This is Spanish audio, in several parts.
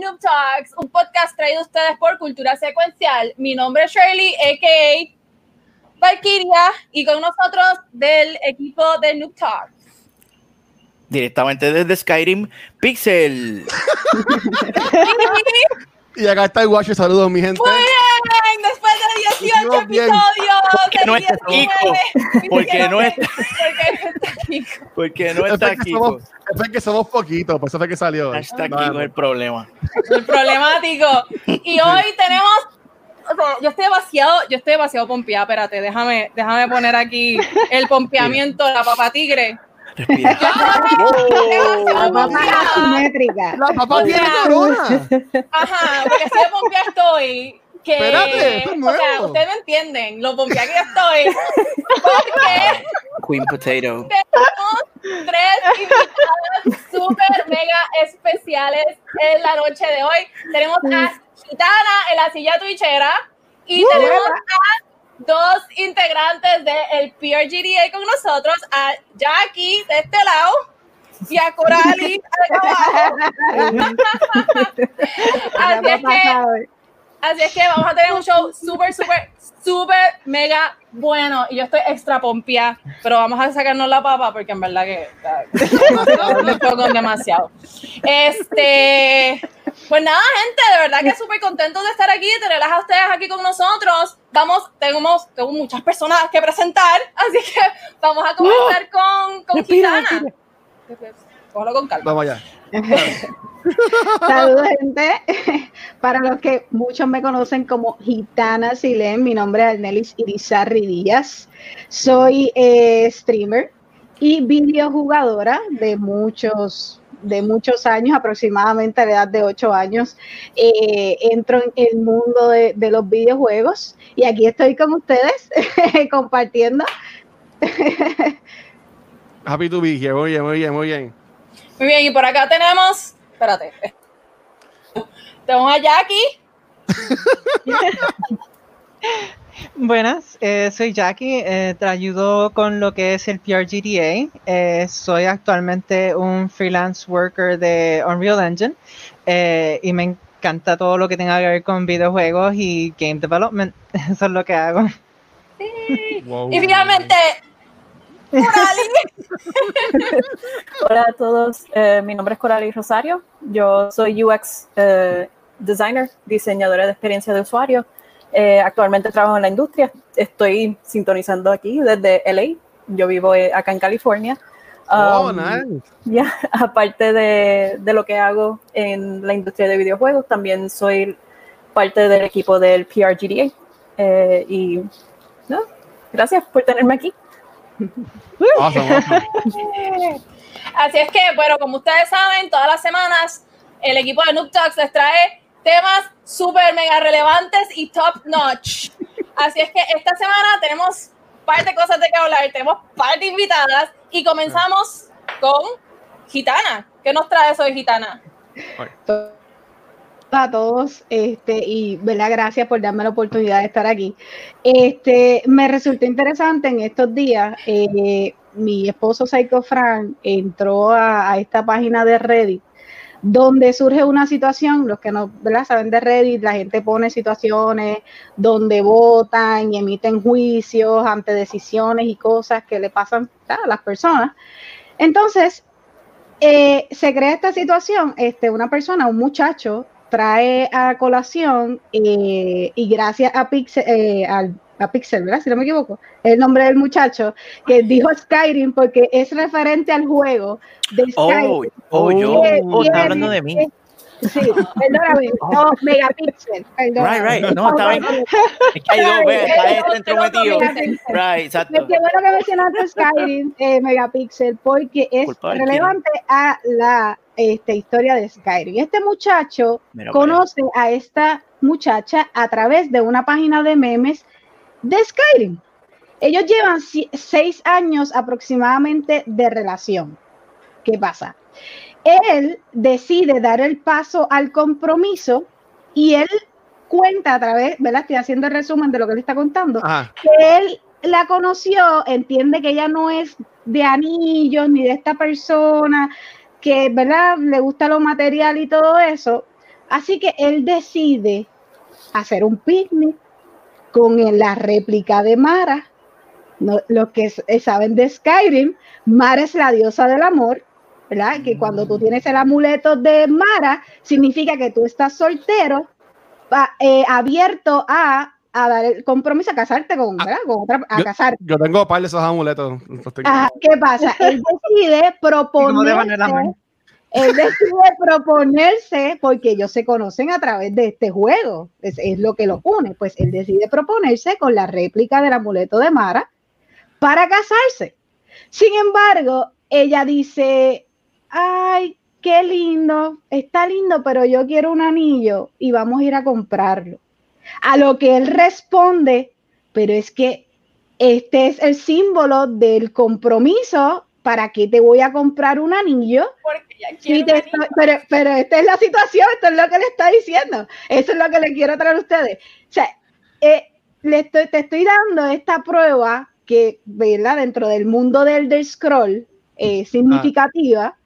Noob Talks, un podcast traído a ustedes por Cultura Secuencial. Mi nombre es Shirley, a.k.a. Valkyria, y con nosotros del equipo de Noob Talks. Directamente desde Skyrim, Pixel. Y acá está el Watcher, saludos mi gente. Muy bien, 18 Hicimos bien. episodios. Porque no está 19, Kiko. Porque no está- está Kiko. Porque no está eso es que somos poquitos, por eso fue que salió. Vale. Kiko es el problema. El problemático. Y hoy tenemos. o sea, yo estoy demasiado, yo estoy demasiado pompeada. Espérate, déjame, déjame poner aquí el pompeamiento, la papa tigre. Respira. Demasiado Mamá pompeada. asimétrica. La papá O tiene corona. Ajá, porque así de pompeada estoy. Que, Espérate, esto es o sea, nuevo. ustedes me entienden, lo pompeada que estoy. Porque Queen Potato. tenemos tres invitadas súper mega especiales en la noche de hoy. Tenemos a Gitana en la silla twitchera y tenemos a dos integrantes del PRGDA con nosotros, a Jackie de este lado y a Corali de abajo. Así es que Así es que vamos a tener un show súper, súper, súper mega bueno. Y yo estoy extra pompia, pero vamos a sacarnos la papa porque en verdad que ah, me estoy con demasiado. Este, pues nada, gente, de verdad que súper contentos de estar aquí, tenerlas a ustedes aquí con nosotros. Vamos, tenemos, tengo muchas personas que presentar, así que vamos a comenzar con, con Respira, Gitana. Cógelo con calma. Vamos allá. Saludos, gente. Para los que muchos me conocen como Gitana Silén, mi nombre es Arnelis Irizarri Díaz. Soy eh, streamer y videojugadora de muchos, de muchos años, aproximadamente a la edad de 8 años. Eh, entro en el mundo de, de los videojuegos y aquí estoy con ustedes compartiendo. Happy to be here. Muy bien, muy bien, muy bien. Muy bien, y por acá tenemos. Espérate. Tenemos a Jackie. Buenas, eh, soy Jackie, eh, te ayudo con lo que es el PRGDA. Eh, soy actualmente un freelance worker de Unreal Engine eh, y me encanta todo lo que tenga que ver con videojuegos y game development. Eso es lo que hago. Wow. Y finalmente, Corali. Hola a todos, eh, mi nombre es Coralie Rosario, yo soy UX eh, designer, diseñadora de experiencia de usuario. Eh, actualmente trabajo en la industria, estoy sintonizando aquí desde LA, yo vivo eh, acá en California. Oh, Um, nice. ya, aparte de, de lo que hago en la industria de videojuegos, también soy parte del equipo del PRGDA. Eh, y no, gracias por tenerme aquí. Awesome, awesome. Así es que, bueno, como ustedes saben, todas las semanas el equipo de Noob Talks les trae temas súper mega relevantes y top notch. Así es que esta semana tenemos par de cosas de que hablar, tenemos par de invitadas y comenzamos con Gitana. ¿Qué nos trae de Gitana? A todos este y verdad gracias por darme la oportunidad de estar aquí este me resultó interesante en estos días eh, mi esposo Psycho Frank entró a, esta página de Reddit donde surge una situación, los que no ¿verdad? saben de Reddit, la gente pone situaciones donde votan y emiten juicios ante decisiones y cosas que le pasan a las personas. Entonces, eh, se crea esta situación, este, una persona, un muchacho, trae a colación eh, y gracias a Pixel, eh, al- a Pixel, ¿verdad? Si no me equivoco, el nombre del muchacho, que dijo Skyrim porque es referente al juego de Skyrim. Oh, oh, yo. Oh, está hablando de mí. Sí, perdóname, no, Megapixel, perdóname. Right, right. No, está bien. Es que hay dos, está este entrometido. Right, exacto. Que bueno que mencionaste Skyrim, eh, Megapixel, porque es relevante a la este, historia de Skyrim. Este muchacho Mira, conoce a esta muchacha a través de una página de memes de Skyrim. Ellos llevan seis años aproximadamente de relación. ¿Qué pasa? Él decide dar el paso al compromiso y él cuenta a través, ¿verdad? Estoy haciendo el resumen de lo que él está contando Ajá. que él la conoció, entiende que ella no es de anillos ni de esta persona, que ¿verdad? le gusta lo material y todo eso. Así que él decide hacer un picnic con la réplica de Mara. No, los que eh, saben de Skyrim, Mara es la diosa del amor, ¿verdad? Que cuando tú tienes el amuleto de Mara, significa que tú estás soltero, eh, abierto a, a dar el compromiso a casarte con, ¿verdad? Con otra, a Yo- casarte. Yo tengo un par de esos amuletos. Ajá, ¿Qué pasa? Él decide proponerse, él decide proponerse, porque ellos se conocen a través de este juego, es, es lo que los une, pues él decide proponerse con la réplica del amuleto de Mara para casarse. Sin embargo, ella dice, ay, qué lindo, está lindo, pero yo quiero un anillo y vamos a ir a comprarlo. A lo que él responde, pero es que este es el símbolo del compromiso. ¿Para qué te voy a comprar un anillo? Porque ya Sí, quiero te un estoy- anillo. pero, pero esta es la situación, esto es lo que le está diciendo. Eso es lo que le quiero traer a ustedes. O sea, eh, le estoy, te estoy dando esta prueba que, ¿verdad? Dentro del mundo del, del scroll, eh, significativa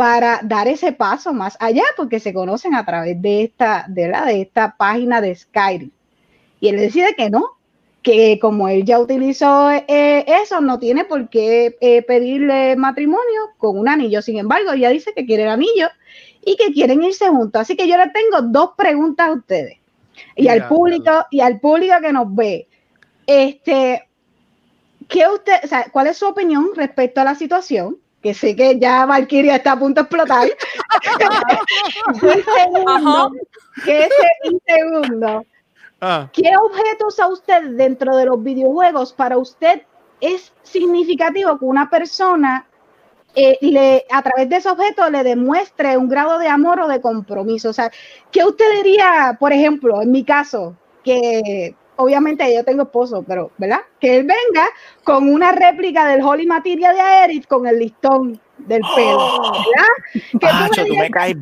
para dar ese paso más allá, porque se conocen a través de esta, de, la, de esta página de Skyrim. Y él decide que no, que como él ya utilizó eh, eso, no tiene por qué eh, pedirle matrimonio con un anillo. Sin embargo, ella dice que quiere el anillo y que quieren irse juntos. Así que yo le tengo dos preguntas a ustedes y al público y al público que nos ve. Este, ¿qué usted, o sea, ¿cuál es su opinión respecto a la situación? Que sé que ya Valkyria está a punto de explotar. y segundo, que ese, y segundo, Ah, ¿Qué objetos a usted dentro de los videojuegos para usted es significativo que una persona eh, le, a través de ese objeto le demuestre un grado de amor o de compromiso? O sea, ¿qué usted diría, por ejemplo, en mi caso, que obviamente yo tengo esposo, pero, ¿verdad? Que él venga con una réplica del Holy Materia de Aerith con el listón del pelo, ¿verdad? Que tú me tú me caes,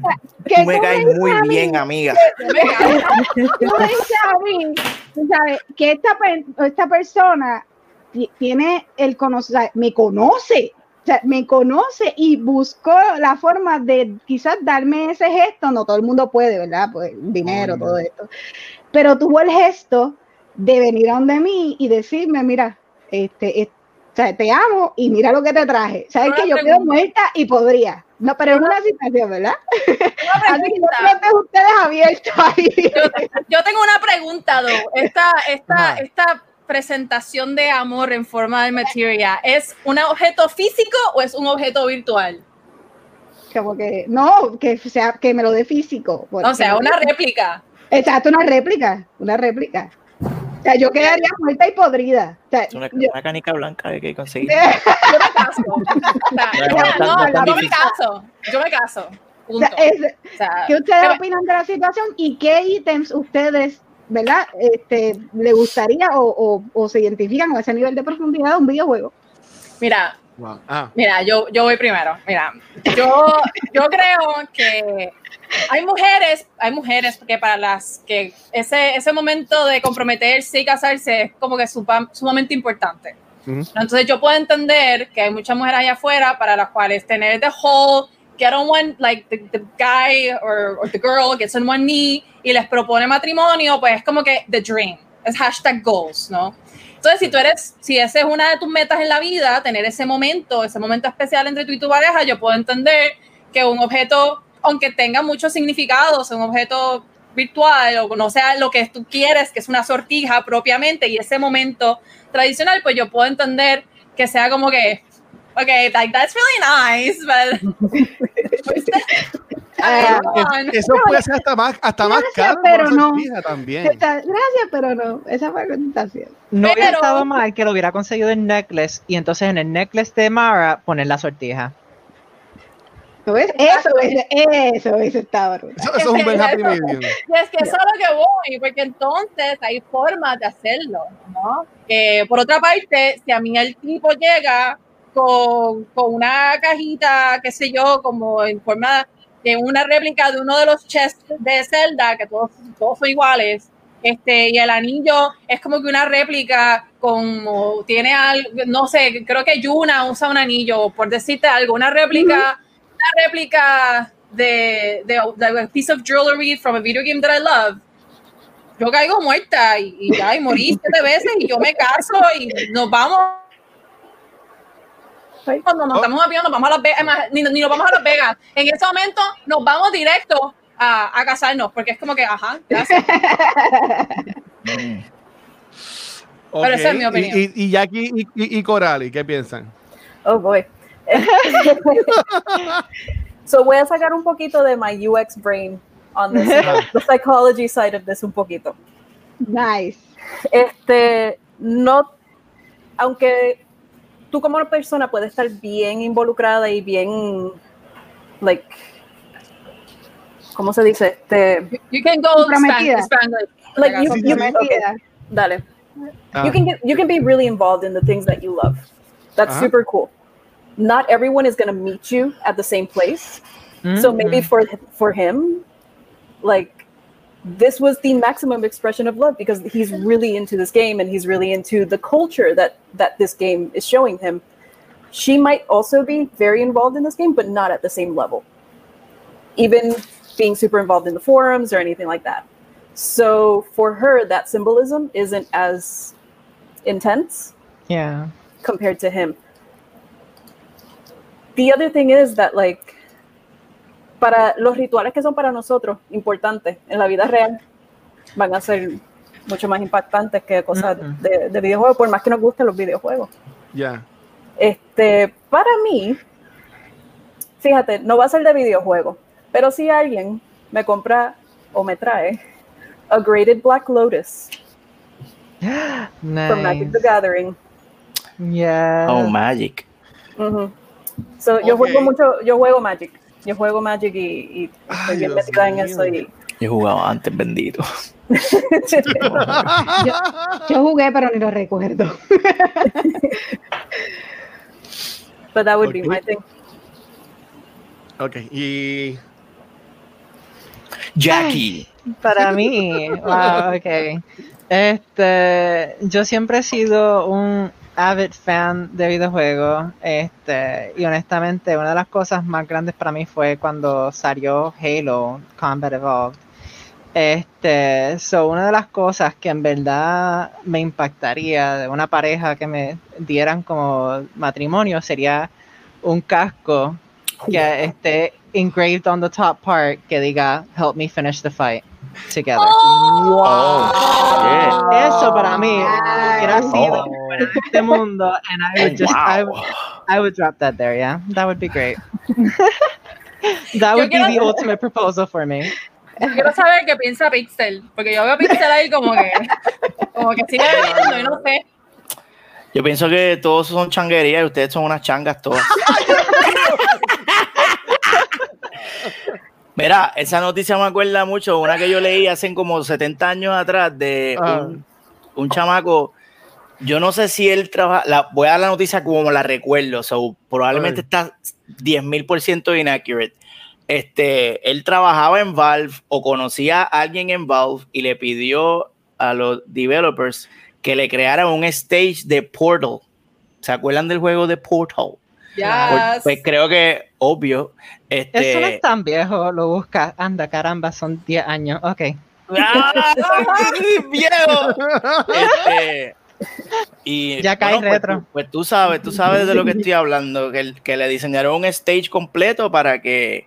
que tú me caes muy a mí bien, amiga. tú me dices a mí, tú sabes, que esta, esta persona ti- tiene el conocer, me conoce, o sea, me conoce y buscó la forma de quizás darme ese gesto, no todo el mundo puede, ¿verdad? Pues dinero, Obvio. todo esto, pero tuvo el gesto de venir a donde mí y decirme, mira, este, es- o sea, te amo y mira lo que te traje. Sabes que yo quedo muerta y podría. No, pero es una situación, ¿verdad? Una Así que que ustedes abiertos ahí. Yo, yo tengo una pregunta, Do. Esta, esta, esta presentación de amor en forma de materia, ¿es un objeto físico o es un objeto virtual? Como que, no, que sea, que me lo dé físico. O sea, una réplica. Exacto, una réplica, una réplica. O sea, yo quedaría muerta y podrida. O sea, Es una, yo- una canica blanca de que conseguir. Yo me caso. O sea, No, yo- no, no, no, no, yo me caso. Yo me caso. o Punto. sea, es- O sea, ¿Qué ustedes pero- opinan de la situación y qué ítems ustedes, verdad, este, le gustaría o, o- o se identifican con ese nivel de profundidad de un videojuego? Mira, wow. Ah, Mira, yo, yo voy primero. Mira, yo, yo creo que hay mujeres, hay mujeres que para las que ese, ese momento de comprometerse y casarse es como que supa- sumamente importante. ujú. Entonces yo puedo entender que hay muchas mujeres allá afuera para las cuales tener the whole get on one, like the, the guy or, or the girl gets on one knee y les propone matrimonio, pues es como que the dream, es hashtag goals, ¿no? Entonces, si tú eres, si esa es una de tus metas en la vida, tener ese momento, ese momento especial entre tú y tu pareja, yo puedo entender que un objeto, aunque tenga muchos significados, un objeto virtual o no sea lo que tú quieres, que es una sortija propiamente, y ese momento tradicional, pues yo puedo entender que sea como que, ok, like, that's really nice, but... Ah. Eso puede ser hasta más, hasta más Gracias, caro. pero no. También. Gracias, pero no. Esa fue la contestación. No hubiera Pero- estado mal que lo hubiera conseguido en necklace y entonces en el necklace de Mara poner la sortija. ¿Lo ves? Eso, eso, eso, eso está brutal. Eso, eso es un buen happy medium. Y es que eso es a lo que voy, porque entonces hay formas de hacerlo, ¿no? Eh, por otra parte, si a mí el tipo llega con, con una cajita, qué sé yo, como en forma de una réplica de uno de los chests de Zelda, que todos, todos son iguales, este, y el anillo es como que una réplica como tiene algo, no sé, creo que Yuna usa un anillo, por decirte algo, una réplica, una réplica de, de, de a piece of jewelry from a video game that I love. Yo caigo muerta y, y ya, y morí siete veces y yo me caso y nos vamos. Cuando nos estamos avión, nos vamos a Las Vegas, ni, ni nos vamos a Las Vegas. En ese momento nos vamos directo a, a casarnos, porque es como que, ajá, gracias. Ok, Pero esa es mi opinión. Y, y, y Jackie y, y, y Corali, ¿qué piensan? Oh boy. So voy a sacar un poquito de my UX brain on this, the psychology side of this un poquito. Nice. Este, no, aunque tú como persona puedes estar bien involucrada y bien, like, ¿cómo se dice? Este, You can go Comprometida. Spanish. like you, you- okay, dale. Ah, you can get you can be really involved in the things that you love. That's super cool. Not everyone is going to meet you at the same place. So mm-hmm. maybe for for him, like this was the maximum expression of love because he's really into this game and he's really into the culture that that this game is showing him. She might also be very involved in this game, but not at the same level. Even being super involved in the forums or anything like that. So for her, that symbolism isn't as intense Yeah. compared to him. The other thing is that like para los rituales que son para nosotros importantes en la vida real van a ser mucho más impactantes que cosas de, de videojuegos, por más que nos gusten los videojuegos. Ya. Este, para mí, fíjate, no va a ser de videojuego, pero si alguien me compra o me trae a graded Black Lotus from Magic the Nice. Gathering, Yeah. Oh, Magic. So, yo Ok. juego mucho, yo juego Magic. Yo juego Magic y, y estoy Ay, bien metida en eso. Y... Yo he jugado antes, bendito. Yo jugué, pero ni lo recuerdo. But that would be Ok. my thing. ok, y. Jackie. Para mí, wow, ok. Este, yo siempre he sido un avid fan de videojuegos. Este, y honestamente, una de las cosas más grandes para mí fue cuando salió Halo Combat Evolved. Este, so una de las cosas que en verdad me impactaría de una pareja que me dieran como matrimonio sería un casco que esté engraved on the top part que diga help me finish the fight together. Oh, Eso para mí hubiera sido Oh. este mundo and I would just I, wow. would- I would drop that there, yeah. That would be great. that would be the ultimate proposal for me. Quiero saber qué piensa Pixel, porque yo veo a Pixel ahí como que, como que sigue viendo y no sé. Yo pienso que todos son changuerías y ustedes son unas changas todas. Mira, esa noticia me acuerda mucho, una que yo leí hace como 70 años atrás de Ah. un, un chamaco. Yo no sé si él trabaja, la, voy a dar la noticia como la recuerdo, so, probablemente Ay. está 10.000% inaccurate. Este, él trabajaba en Valve o conocía a alguien en Valve y le pidió a los developers que le crearan un stage de Portal. ¿Se acuerdan del juego de Portal? Ya. Pues creo que obvio. Este, Eso no es tan viejo, lo busca. Anda, caramba, son 10 años. Ok. ¡Ah! ¡Viejo! Este, y, Ya cae pues, retro. tú- Pues, tú sabes, tú sabes de lo que estoy hablando, que, el- que le diseñaron un stage completo para que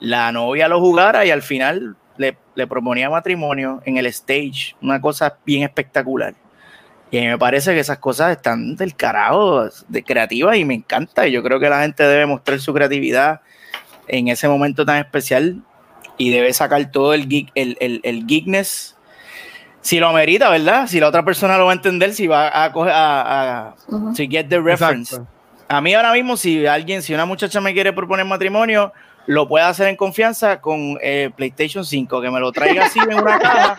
la novia lo jugara y al final le, le proponía matrimonio en el stage, una cosa bien espectacular. Y a mí me parece que esas cosas están del carajo, de creativas y me encanta. Y yo creo que la gente debe mostrar su creatividad en ese momento tan especial y debe sacar todo el geek, el, el, el geekness si lo amerita, ¿verdad? Si la otra persona lo va a entender, si va a coger a, a Ujú. to get the reference. Exacto. A mí ahora mismo, si alguien, si una muchacha me quiere proponer matrimonio, lo pueda hacer en confianza con eh, PlayStation 5, que me lo traiga así en una caja.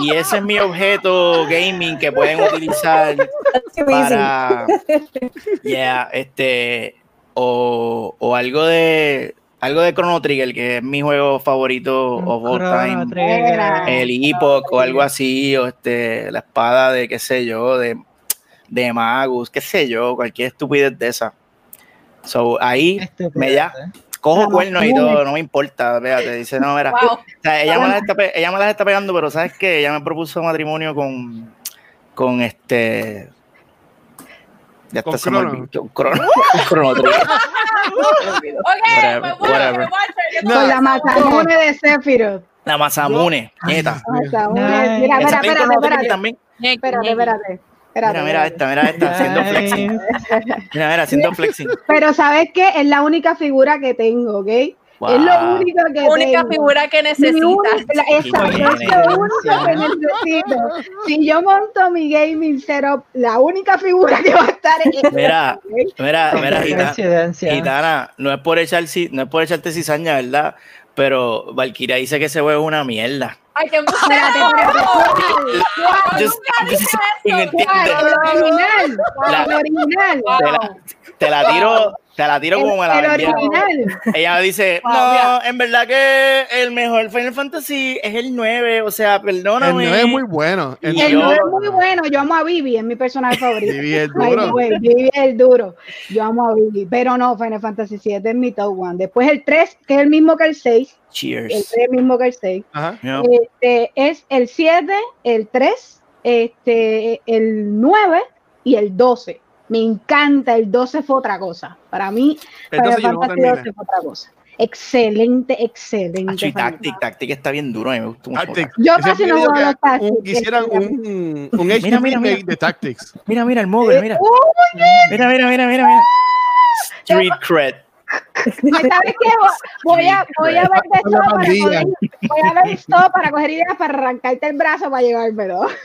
Y ese es mi objeto gaming que pueden utilizar para. Yeah, este. O, o algo de. Algo de Chrono Trigger, que es mi juego favorito of all time. Trigger. El Epoch o algo así, o este, la espada de qué sé yo, de, de Magus, qué sé yo, cualquier estupidez de esa. So, ahí me ya ¿eh? Cojo cuernos y todo, no me importa, fíjate, dice, no, mira, Wow. o sea, ella, me las está, ella me las está pegando, pero ¿sabes qué? Ella me propuso matrimonio con, con este... Ya Con está se me Crono. Crono, Trigger. Ok, Whatever, whatever. me watcher, ¿qué Con la Mazamune de Sephiroth. La Masamune, nieta. Mazamune. Nice. Mira, espera, en espérate, Trigger espérate. Espérate, Mira, mira esta, mira esta, haciendo flexing. Mira, mira, haciendo flexing. Pero ¿sabes qué? Es la única figura que tengo, ¿ok? Es lo único que La única tengo. figura que necesitas. exacto, es lo único que necesito. Si yo monto mi gaming setup, la única figura que va a estar es Mira, mira, mira, Gitana. Gitana, no es por echar, no es por echarte cizaña, ¿verdad? Pero Valkyria dice que ese juego es una mierda. Ay, qué original. La- El original. Te la, te la tiro, te la tiro como me la El original. Ella dice, Wow, no, en verdad que el mejor Final Fantasy es el 9, o sea, El perdóname. 9 es muy bueno. El El yo- nuevo es muy bueno. Yo amo a Vivi, es mi personaje favorito. Vivi es duro. Vivi es el duro. Yo amo a Vivi. Pero no, Final Fantasy VII es mi top one. Después el 3, que es el mismo que el 6. El Cheers. 3 es el mismo que el 6. Ajá. Este, es el 7, el 3, este, el 9 y el 12. Me encanta, el 12 fue otra cosa. Para mí, Entonces Final yo no Fantasy terminé. 12 fue otra cosa. Excelente, excelente. Final Tactic, Tactic está bien duro, a me gustó mucho. Yo casi no juego que los Tactics, un- Quisieran un, un HD Mira, mira, remake mira. de Tactics. Mira, mira, el móvil, Mira, mira, mira, mira, mira. Street cred. ¿Sabes qué? Voy a, voy a ver de esto para coger, voy a ver esto para coger ideas para arrancarte el brazo para llevármelo.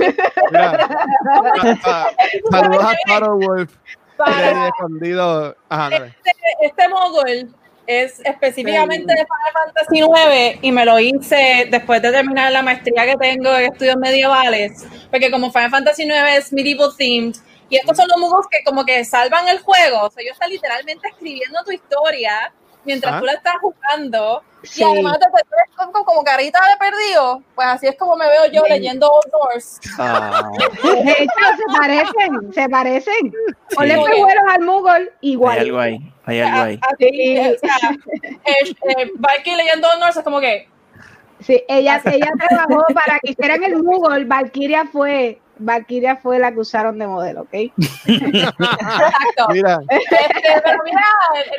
Ah, ah, Saludos a Taro Wolf. Para- escondido. Ajá, dale. este mogul es específicamente de Final Fantasy 9 y me lo hice después de terminar la maestría que tengo en estudios medievales, porque como Final Fantasy 9 es medieval themed y estos son los muggles que como que salvan el juego, o sea, ellos están literalmente escribiendo tu historia mientras Ajá. tú la estás jugando Sí. y además te ves con, como carita de perdido, pues así es como me veo yo Sí. leyendo Old Doors. Ah, De hecho, se parecen, se parecen. Ponle Sí. pejuelos al Moogle hay igual. algo ahí, hay algo ahí. Así, o sea, eh, eh, Valkyrie leyendo Old Doors es como que Sí, ella, ella trabajó para que hicieran el Moogle. Valkyria fue, Valkyria fue la que usaron de modelo, ¿ok? exacto. Mira, Este, pero mira,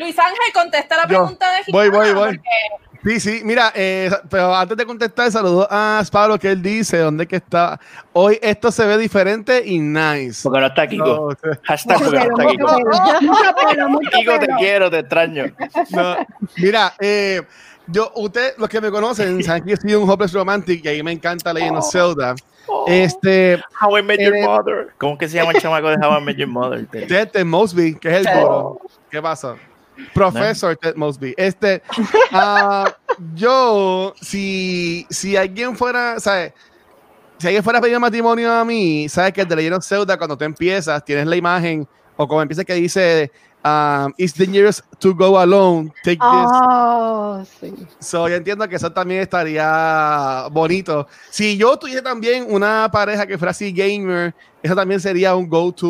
Luis Ángel, contesta la Yo. pregunta de Voy, Gitana, voy, voy. porque sí, sí, mira, eh, pero antes de contestar, saludo a Pablo que él dice, ¿dónde que está? Hoy esto se ve diferente y nice. Porque no está Kiko. No, Hashtag porque no está Kiko. Kiko, te quiero, te extraño. no. Mira, eh, yo, usted, los que me conocen, saben que yo soy un hopeless romantic y ahí me encanta leyendo Zelda. Este, How I Met Your Eh, Mother. ¿Cómo que se llama el chamaco de How I Met Your Mother? Ted, Ted Mosby, que es el duro. ¿Qué pasa? Profesor Ted Mosby. Este, ah, yo, si, si alguien fuera, ¿sabes? Si alguien fuera a pedir matrimonio a mí, sabes que el de Legend of Zelda, cuando tú empiezas, tienes la imagen, o como empieza que dice, um, It's dangerous to go alone, take this. Oh, sí. So, yo entiendo que eso también estaría bonito. Si yo tuviese también una pareja que fuera así gamer, eso también sería un go-to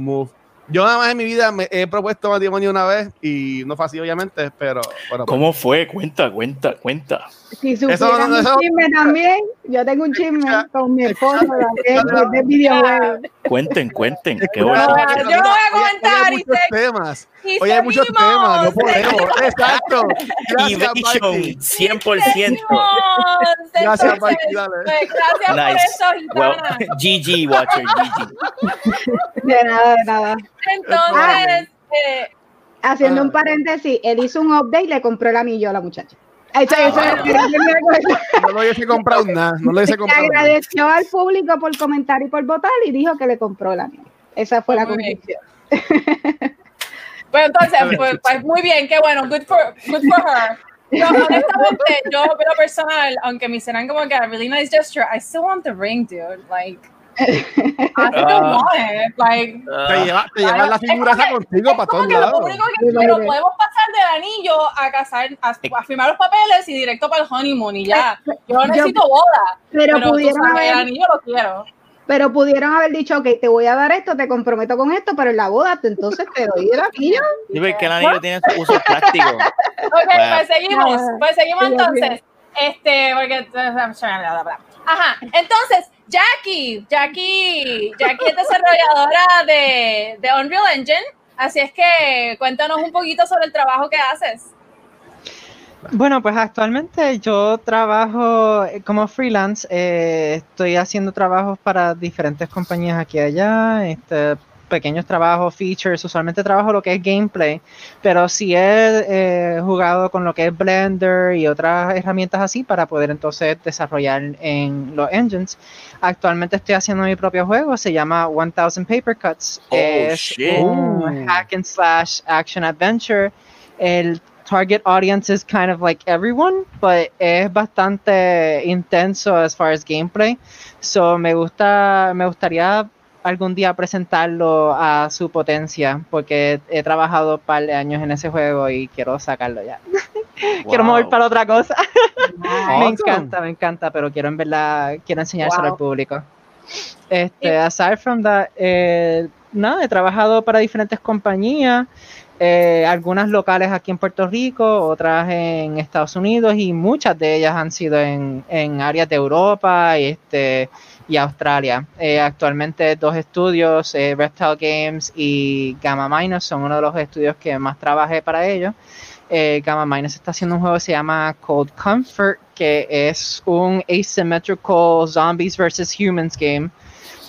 move. Yo nada más en mi vida me he propuesto matrimonio una vez y no fue así, obviamente, pero bueno. ¿Cómo fue? Cuenta, cuenta, cuenta. Si supieran no- un eso- chisme también, yo tengo un chisme con mi esposo también, que es de videojuegos. Cuenten, cuenten. Qué Yo bueno. no voy a- yo no voy a comentar, Hoy hay y muchos temas. Y Hoy hay muchos temas, no podemos. Exacto. Gracias, Mikey. 100%. seguimos. Gracias, dale. pues, gracias por eso, Well, Gitana. GG, Watcher, GG. De nada, de nada. Entonces, eh, Haciendo Ah. un paréntesis, él hizo un update y le compró el anillo a la muchacha. Ah, acuerdo. No lo hubiese comprado nada. No lo hubiese Le comprado nada. agradeció al público por comentar y por votar y dijo que le compró el anillo. Esa fue la conclusión. Pues entonces, pues, pues, muy bien, qué bueno, good for, good for her. Yo, honestamente, yo, pero personal, aunque me serán como que a really nice gesture, I still want the ring, dude. Like, Ah. want it. Like, Te llevas te llevas la figura esa contigo para todos que lo lados. único que pero podemos pasar del anillo a casar, a, a firmar los papeles y directo para el honeymoon y ya. Yo no necesito boda, Pero, pero, tú pudieron sabes, el haber, anillo lo quiero. pero pudieron haber dicho, ok, te voy a dar esto, te comprometo con esto, pero en la boda te- entonces te doy el anillo. Sí, porque el anillo tiene su uso práctico. Ok, Bueno. pues seguimos, pues seguimos entonces. Este, porque. Ajá, entonces, Jackie, Jackie, Jackie es desarrolladora de, Unreal Engine, así es que cuéntanos un poquito sobre el trabajo que haces. Bueno, pues actualmente yo trabajo eh, como freelance, eh, estoy haciendo trabajos para diferentes compañías aquí y allá, este, pequeños trabajos, features, usualmente trabajo lo que es gameplay, pero sí he eh, jugado con lo que es Blender y otras herramientas así para poder entonces desarrollar en los engines. Actualmente estoy haciendo mi propio juego, se llama 1000 Paper Cuts, Oh, es shit. un hack and slash action adventure. El target audience is kind of like everyone, but es bastante intenso as far as gameplay. So me gusta, me gustaría algún día presentarlo a su potencia, porque he trabajado un par de años en ese juego y quiero sacarlo ya. quiero mover para otra cosa. me encanta, me encanta, pero quiero en verdad, quiero enseñárselo Wow. al público. Este, aside from that, eh, nada, he trabajado para diferentes compañías, eh, algunas locales aquí en Puerto Rico, otras en Estados Unidos y muchas de ellas han sido en, en áreas de Europa y, este, y Australia. Eh, actualmente dos estudios, eh, Reptile Games y Gamma Minus, son uno de los estudios que más trabajé para ellos. Eh, Gamma Minus está haciendo un juego que se llama Cold Comfort, que es un asymmetrical zombies versus humans game.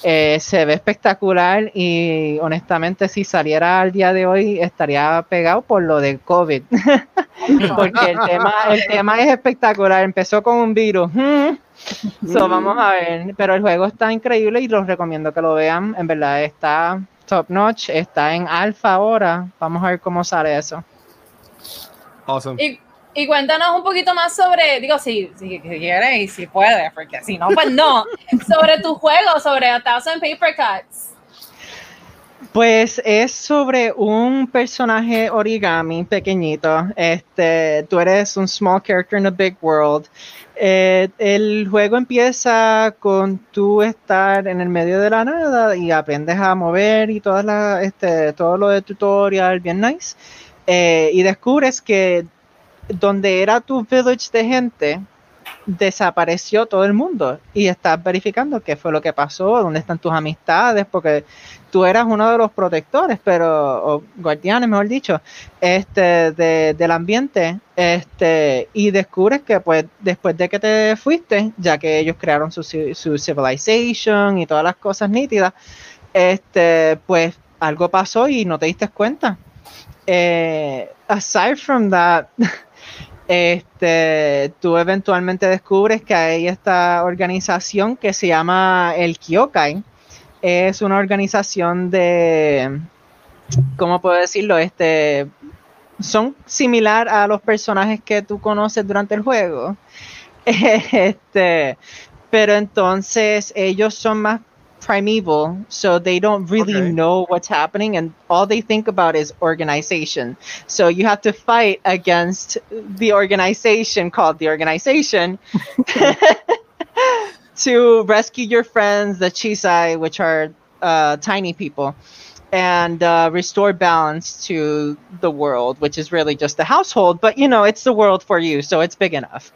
Eh, se ve espectacular y honestamente si saliera al día de hoy estaría pegado por lo del COVID. Porque el tema, el tema es espectacular. Empezó con un virus. Mm. So, vamos a ver. Pero el juego está increíble y los recomiendo que lo vean. En verdad está top notch. Está en alfa ahora. Vamos a ver cómo sale eso. Awesome. Y, y cuéntanos un poquito más sobre, digo, si, si quieres y si puedes, porque si no, pues no, sobre tu juego, sobre A Thousand Paper Cuts. Pues es sobre un personaje origami pequeñito. Este, tú eres un small character in a big world. Eh, el juego empieza con tú estar en el medio de la nada y aprendes a mover y todas las, este, todo lo de tutorial, bien nice. Eh, y descubres que donde era tu village de gente, desapareció todo el mundo y estás verificando qué fue lo que pasó, dónde están tus amistades, porque tú eras uno de los protectores, pero, o guardianes, mejor dicho, este, de- del ambiente, este, y descubres que pues después de que te fuiste, ya que ellos crearon su, su civilization y todas las cosas nítidas, este, pues algo pasó y no te diste cuenta. Eh, aside from that, este, tú eventualmente descubres que hay esta organización que se llama el Kyokai. Es una organización de, ¿cómo puedo decirlo? Este, son similar a los personajes que tú conoces durante el juego. Este, pero entonces ellos son más primeval, so they don't really Okay. know what's happening, and all they think about is organization. So you have to fight against the organization called the organization to rescue your friends, the Chisai, which are uh, tiny people, and uh, restore balance to the world, which is really just the household. But you know, it's the world for you, so it's big enough.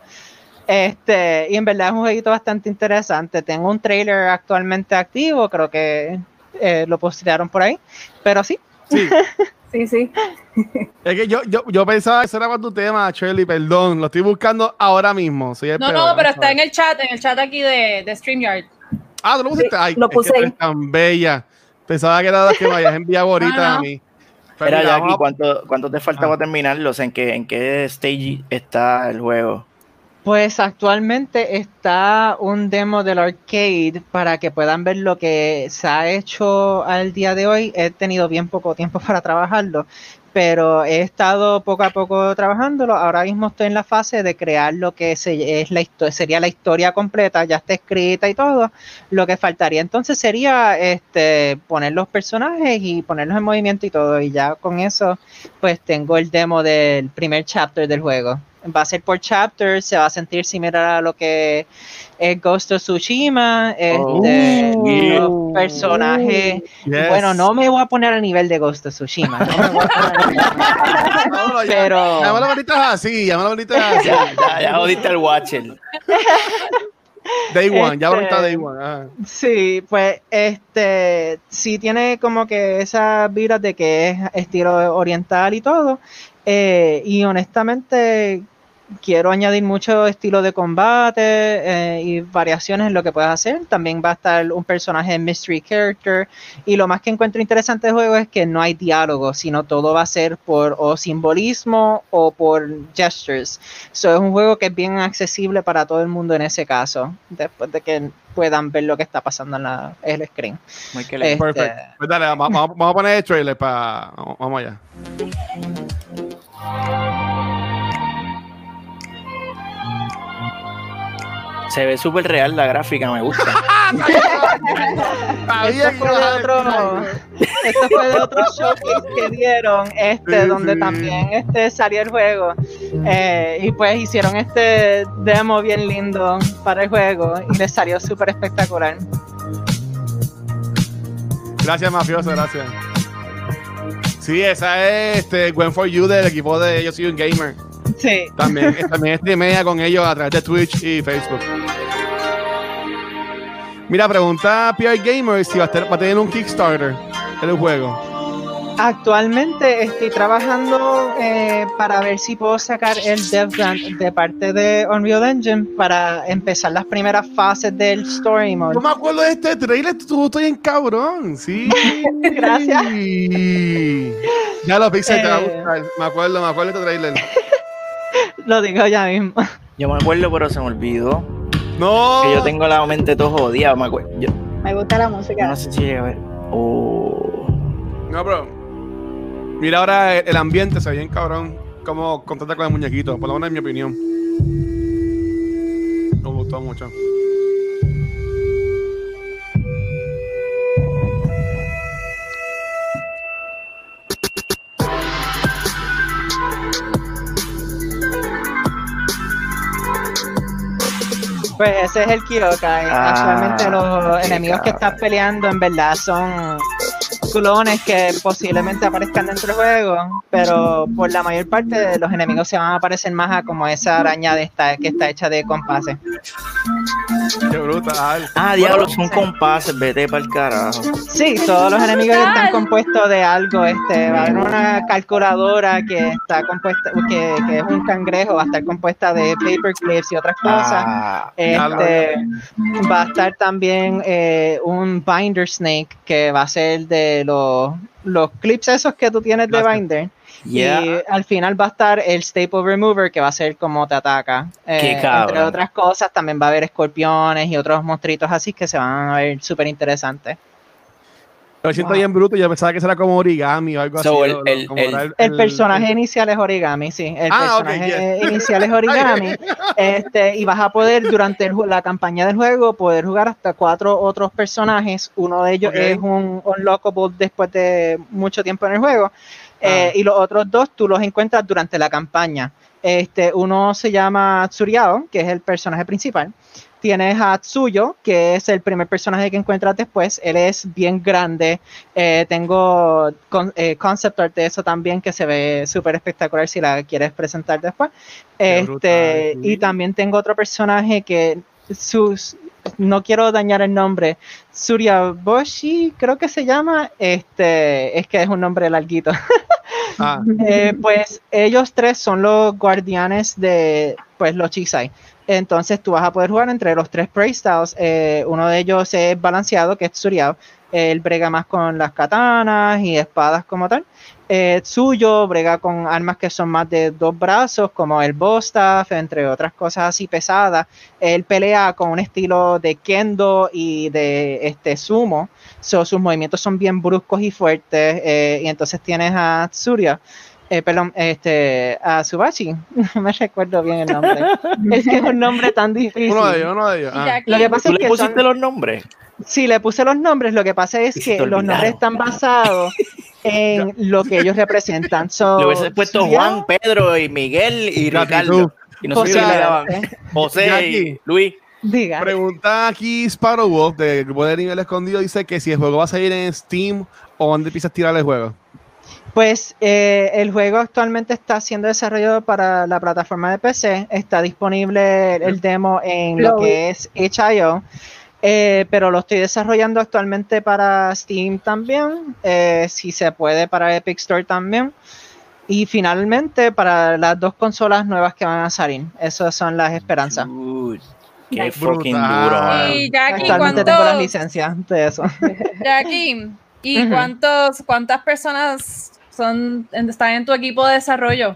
Este, y en verdad es un jueguito bastante interesante. Tengo un trailer actualmente activo, creo que eh, lo postearon por ahí, pero sí. Sí. Sí, sí. Es que yo, yo, yo pensaba que eso era para tu tema, Shirley, perdón. Lo estoy buscando ahora mismo. Soy el No, peor, no, pero está en el chat, en el chat aquí de, de StreamYard. Ah, ¿tú lo pusiste? Sí, Ay, lo es que puse tan bella. Pensaba que era la que me habías enviado ahorita no. a mí. Pero Jackie, ¿cuánto, ¿cuánto te falta Ah. para terminarlos? ¿En qué, ¿En qué stage está el juego? Pues actualmente está un demo del arcade para que puedan ver lo que se ha hecho al día de hoy. He tenido bien poco tiempo para trabajarlo, pero he estado poco a poco trabajándolo. Ahora mismo estoy en la fase de crear lo que se, es la sería la historia completa, ya está escrita y todo. Lo que faltaría entonces sería este, poner los personajes y ponerlos en movimiento y todo. Y ya con eso, pues tengo el demo del primer chapter del juego. Va a ser por chapter, se va a sentir similar a lo que es Ghost of Tsushima. Este, Oh. los personajes. Yes. Bueno, no me voy a poner a nivel de Ghost of Tsushima. no me voy a poner a nivel. No, ya- pero- Llámalo bonita así, llámalo bonita así. Ya, ya, ya jodiste al Watcher. Day one, ya Este- ahorita day one. ah. Sí, pues este sí tiene como que esas viras de que es estilo oriental y todo. Eh, y honestamente quiero añadir mucho estilo de combate eh, y variaciones en lo que puedes hacer. También va a estar un personaje mystery character. Y lo más que encuentro interesante del juego es que no hay diálogo, sino todo va a ser por o simbolismo o por gestures. So, es un juego que es bien accesible para todo el mundo en ese caso, después de que puedan ver lo que está pasando en, la, en el screen. Este, Perfecto. Pues dale, vamos, vamos- a poner el trailer para. Vamos allá. Se ve súper real la gráfica, me gusta. Esto fue de otro, esto fue de otro showcase que dieron, este, Sí, donde sí. también este, salió el juego. Eh, y pues hicieron este demo bien lindo para el juego y les salió súper espectacular. Gracias, mafioso, gracias. Sí, esa es este, Gwen for You del equipo de Yo Soy un Gamer. Sí. También, también streamea con ellos a través de Twitch y Facebook. Mira, pregunta a PR Gamer si va a, ter- va a tener un Kickstarter en el juego. Actualmente estoy trabajando eh, para ver si puedo sacar el Dev Grant de parte de Unreal Engine para empezar las primeras fases del Story Mode. No me acuerdo de este trailer, tú estoy en cabrón. Sí. Gracias. Ya lo Pixel te va a Eh. gustar. Me acuerdo, me acuerdo de este trailer. Lo digo ya mismo. Yo me acuerdo, pero se me olvidó. No. Que yo tengo la mente todo jodida. Me acuerdo. Yo, Me gusta la música. no sé si llegué a ver. Oh. No, bro. Mira ahora el, el ambiente, se ve bien cabrón. Como contacta con el muñequito, por lo menos en mi opinión. Me gustó mucho. Pues ese es el Kyokai. Ah, Actualmente los enemigos que estás peleando en verdad son clones que posiblemente aparezcan dentro del juego, pero por la mayor parte de los enemigos se van a parecer más a como esa araña de esta, que está hecha de compases. Qué brutal. Ah, diablo, son compases. Vete para el carajo. Sí, todos los enemigos están compuestos de algo. Este, va a haber una calculadora que está compuesta, que, que es un cangrejo, va a estar compuesta de paperclips y otras cosas. Ah, Este, va a estar también eh, un binder snake que va a ser de los, los clips esos que tú tienes de Gracias. binder. Yeah. Y al final va a estar el staple remover que va a ser como te ataca. Qué Eh, entre otras cosas, también va a haber escorpiones y otros monstruitos así que se van a ver súper interesantes. Lo siento bien bruto, yo pensaba que era como origami o algo So, así. el- lo- el- como el- era El personaje inicial es origami, sí. El Ah, personaje inicial es origami. este, y vas a poder, durante la campaña del juego, poder jugar hasta cuatro otros personajes. Uno de ellos Ok. es un unlockable después de mucho tiempo en el juego. Eh, Ah. y los otros dos tú los encuentras durante la campaña. Este, uno se llama Tsuriao, que es el personaje principal. Tienes a Tsuyo, que es el primer personaje que encuentras después. Él es bien grande. Eh, tengo con- eh, concept art de eso también que se ve súper espectacular si la quieres presentar después. Este, y también tengo otro personaje que sus no quiero dañar el nombre. Suryaboshi, creo que se llama. Este, es que es un nombre larguito. Ah, Eh, pues ellos tres son los guardianes de pues los Chisai. Entonces tú vas a poder jugar entre los tres playstyles. Eh, uno de ellos es balanceado, que es Tsuriyao. Él brega más con las katanas y espadas como tal. Eh, Tsuyo brega con armas que son más de dos brazos, como el Bostaff, entre otras cosas así pesadas. Él pelea con un estilo de kendo y de este sumo. So, sus movimientos son bien bruscos y fuertes. eh, y entonces tienes a Tsuria. Eh, perdón, este, a Subachi, no me recuerdo bien el nombre. es que es un nombre tan difícil. Uno de ellos, uno de ellos. Ah. Lo que pasa ¿Tú es le que pusiste son- los nombres? Sí, le puse los nombres. Lo que pasa es que los nombres están basados en lo que ellos representan. So, Le hubiese puesto Juan, Pedro y Miguel y. Ricardo. Y no posiblemente. José y. Luis. Diga. Pregunta aquí Sparrow Wolf del grupo de nivel escondido. Dice que si el juego va a salir en Steam o dónde empiezas a tirar el juego. Pues eh, el juego actualmente está siendo desarrollado para la plataforma de PC. Está disponible el demo en lo que es itch.io. eh, pero lo estoy desarrollando actualmente para Steam también. eh, si se puede para Epic Store también. Y finalmente para las dos consolas nuevas que van a salir. Esas son las esperanzas. Dude, qué fucking Brutal. duro. man. y Jackie, Actualmente tengo las ¿cuántos, licencias de eso. Jackie, ¿y cuántos, cuántas personas son, están en tu equipo de desarrollo?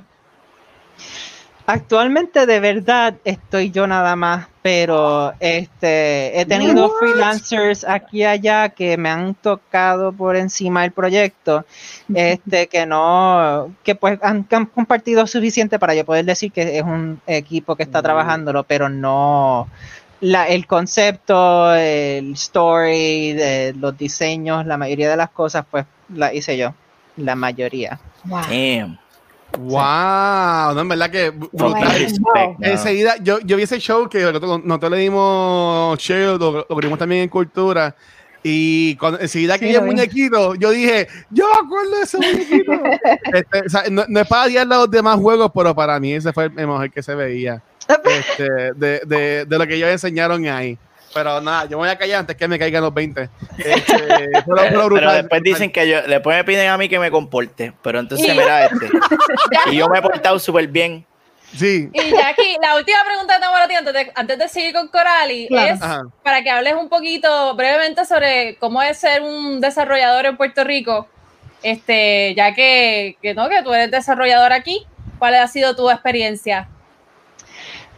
Actualmente de verdad estoy yo nada más, pero este he tenido freelancers aquí y allá que me han tocado por encima del proyecto, este que no, que pues han, que han compartido suficiente para yo poder decir que es un equipo que está trabajándolo, pero no. La, el concepto, el story, de los diseños, la mayoría de las cosas, pues la hice yo, la mayoría. Damn. Wow, no, en verdad que brutal. no. Enseguida, yo, yo vi ese show que nosotros, nosotros le dimos share, lo, lo vimos también en cultura. Y cuando enseguida que Sí, vi el muñequito, yo dije, yo me acuerdo de ese muñequito. Este, o sea, no, no es para odiar los demás juegos, pero para mí ese fue el mejor que se veía. Este, de, de, de lo que ellos enseñaron ahí. Pero nada, yo me voy a callar antes que me caigan los 20. Este, pero, después brutal. dicen que yo, después me piden a mí que me comporte, pero entonces Y- mira este. Y yo me he portado súper bien. Sí. Y Jackie, la última pregunta que tengo para ti antes de, antes de seguir con Corali Claro. es Ajá. para que hables un poquito brevemente sobre cómo es ser un desarrollador en Puerto Rico, este, ya que, que no, que tú eres desarrollador aquí. ¿Cuál ha sido tu experiencia?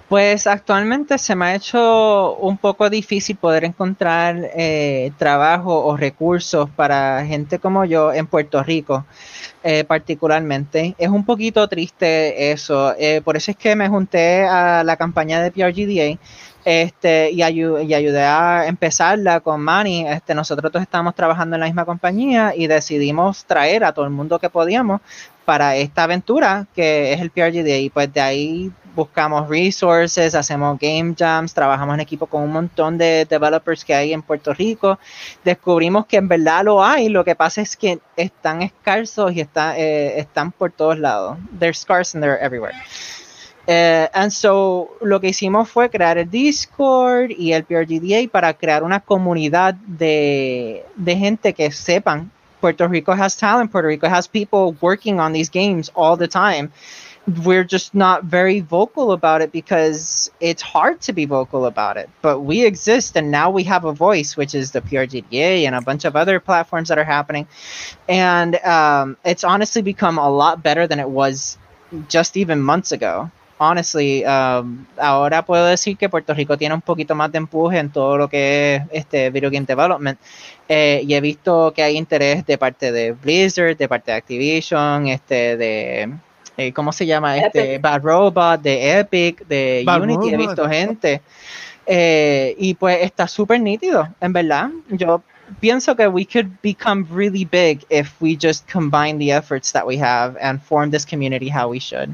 Pues actualmente se me ha hecho un poco difícil poder encontrar eh, trabajo o recursos para gente como yo en Puerto Rico, eh, particularmente. Es un poquito triste eso. eh, por eso es que me junté a la campaña de PRGDA este, y, ayu- y ayudé a empezarla con Manny. Este, nosotros dos estamos trabajando en la misma compañía y decidimos traer a todo el mundo que podíamos para esta aventura que es el PRGDA. Y pues de ahí buscamos resources, hacemos game jams, trabajamos en equipo con un montón de developers que hay en Puerto Rico. Descubrimos que en verdad lo hay, lo que pasa es que están escasos y está, eh, están por todos lados. They're scarce and they're everywhere. Eh, and so lo que hicimos fue crear el Discord y el PRGDA para crear una comunidad de, de gente que sepan Puerto Rico has talent, Puerto Rico has people working on these games all the time. We're just not very vocal about it because it's hard to be vocal about it. But we exist and now we have a voice, which is the PRGDA and a bunch of other platforms that are happening. And um, it's honestly become a lot better than it was just even months ago. Honestly, um, ahora puedo decir que Puerto Rico tiene un poquito más de empuje en todo lo que es este video game development. Eh, y he visto que hay interés de parte de Blizzard, de parte de Activision, este, de eh, ¿cómo se llama? Este. Bad Robot, de Epic, de Bad Unity, he Robot. visto gente. Eh, y pues está súper nítido, en verdad. Yo pienso que we could become really big if we just combine the efforts that we have and form this community how we should.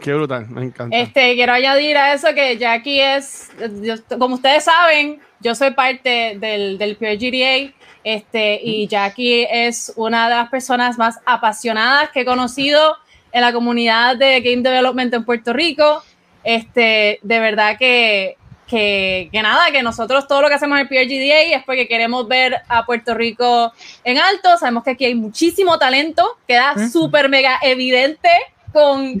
Qué brutal, me encanta. Este, quiero añadir a eso que Jackie es, yo- como ustedes saben, yo soy parte del, del PRGDA, este, y Jackie es una de las personas más apasionadas que he conocido en la comunidad de Game Development en Puerto Rico. Este, de verdad que, que, que nada, que nosotros todo lo que hacemos en el PRGDA es porque queremos ver a Puerto Rico en alto. Sabemos que aquí hay muchísimo talento, queda Ujú. súper mega evidente con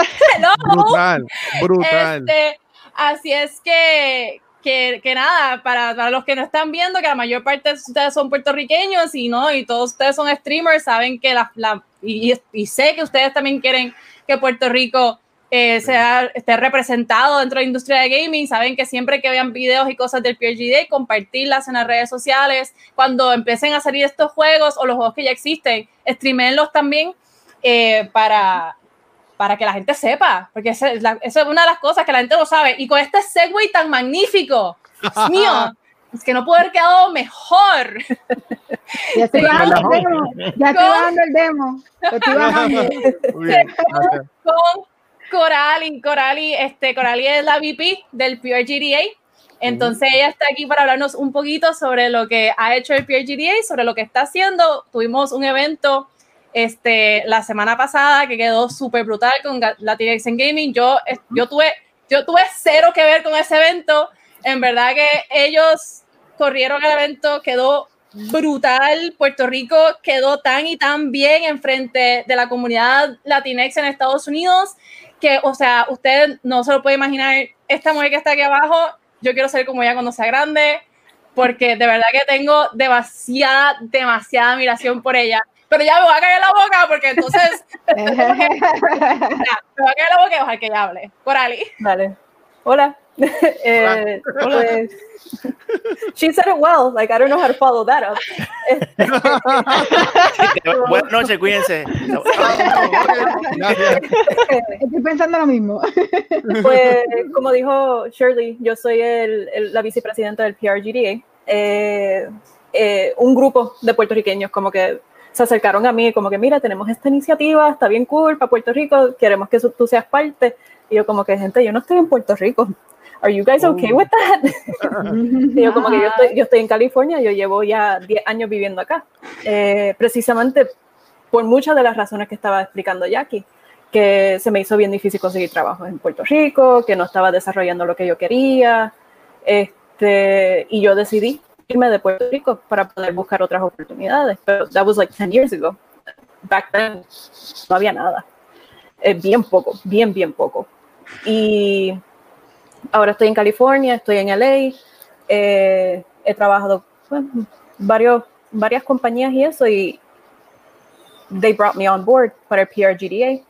Hello. Brutal, brutal. Este, así es que, que, que nada, para, para, los que no están viendo, que la mayor parte de ustedes son puertorriqueños y no, y todos ustedes son streamers, saben que la, la y, y, sé que ustedes también quieren que Puerto Rico eh, sea, esté representado dentro de la industria de gaming. Saben que siempre que vean videos y cosas del PRG Day, compartirlas en las redes sociales. Cuando empiecen a salir estos juegos o los juegos que ya existen, streamenlos también eh, para, para que la gente sepa, porque esa es, la, esa es, una de las cosas que la gente no sabe. Y con este segue tan magnífico, Dios mío, es que no puede haber quedado mejor. Ya estoy bajando el demo. Ya estoy bajando el demo. Estoy bajando. Con Corali, Corali, este, Corali es la VP del PRGDA. Entonces ella está aquí para hablarnos un poquito sobre lo que ha hecho el PRGDA, sobre lo que está haciendo. Tuvimos un evento este, la semana pasada que quedó súper brutal con Latinx en Gaming. Yo, yo, tuve, yo tuve cero que ver con ese evento. En verdad que ellos corrieron el evento, quedó brutal. Puerto Rico quedó tan y tan bien enfrente de la comunidad Latinx en Estados Unidos que, o sea, usted no se lo puede imaginar. Esta mujer que está aquí abajo, yo quiero ser como ella cuando sea grande, porque de verdad que tengo demasiada, demasiada admiración por ella pero ya me voy a caer la boca porque entonces ya, me voy a caer la boca y dejar que ella hable. Corali. Dale. Hola. eh, Hola. Pues, she said it well. Like I don't know how to follow that up. Buenas noches, cuídense. Estoy pensando lo mismo. Pues, como dijo Shirley, yo soy el, el, la vicepresidenta del PRGDA. Eh, eh, un grupo de puertorriqueños como que se acercaron a mí como que, mira, tenemos esta iniciativa, está bien cool para Puerto Rico, queremos que tú seas parte. Y yo como que, gente, yo no estoy en Puerto Rico. Are you guys okay with that? y yo como que yo estoy, yo estoy en California, yo llevo ya 10 años viviendo acá. Eh, precisamente por muchas de las razones que estaba explicando Jackie, que se me hizo bien difícil conseguir trabajo en Puerto Rico, que no estaba desarrollando lo que yo quería. Este, y yo decidí irme de Puerto Rico para poder buscar otras oportunidades. Pero that was like 10 years ago. Back then no había nada. Eh, bien poco, bien, bien poco. Y ahora estoy en California, estoy en LA. Eh, he trabajado con varios, varias compañías y eso. Y they brought me on board para el PRGDA.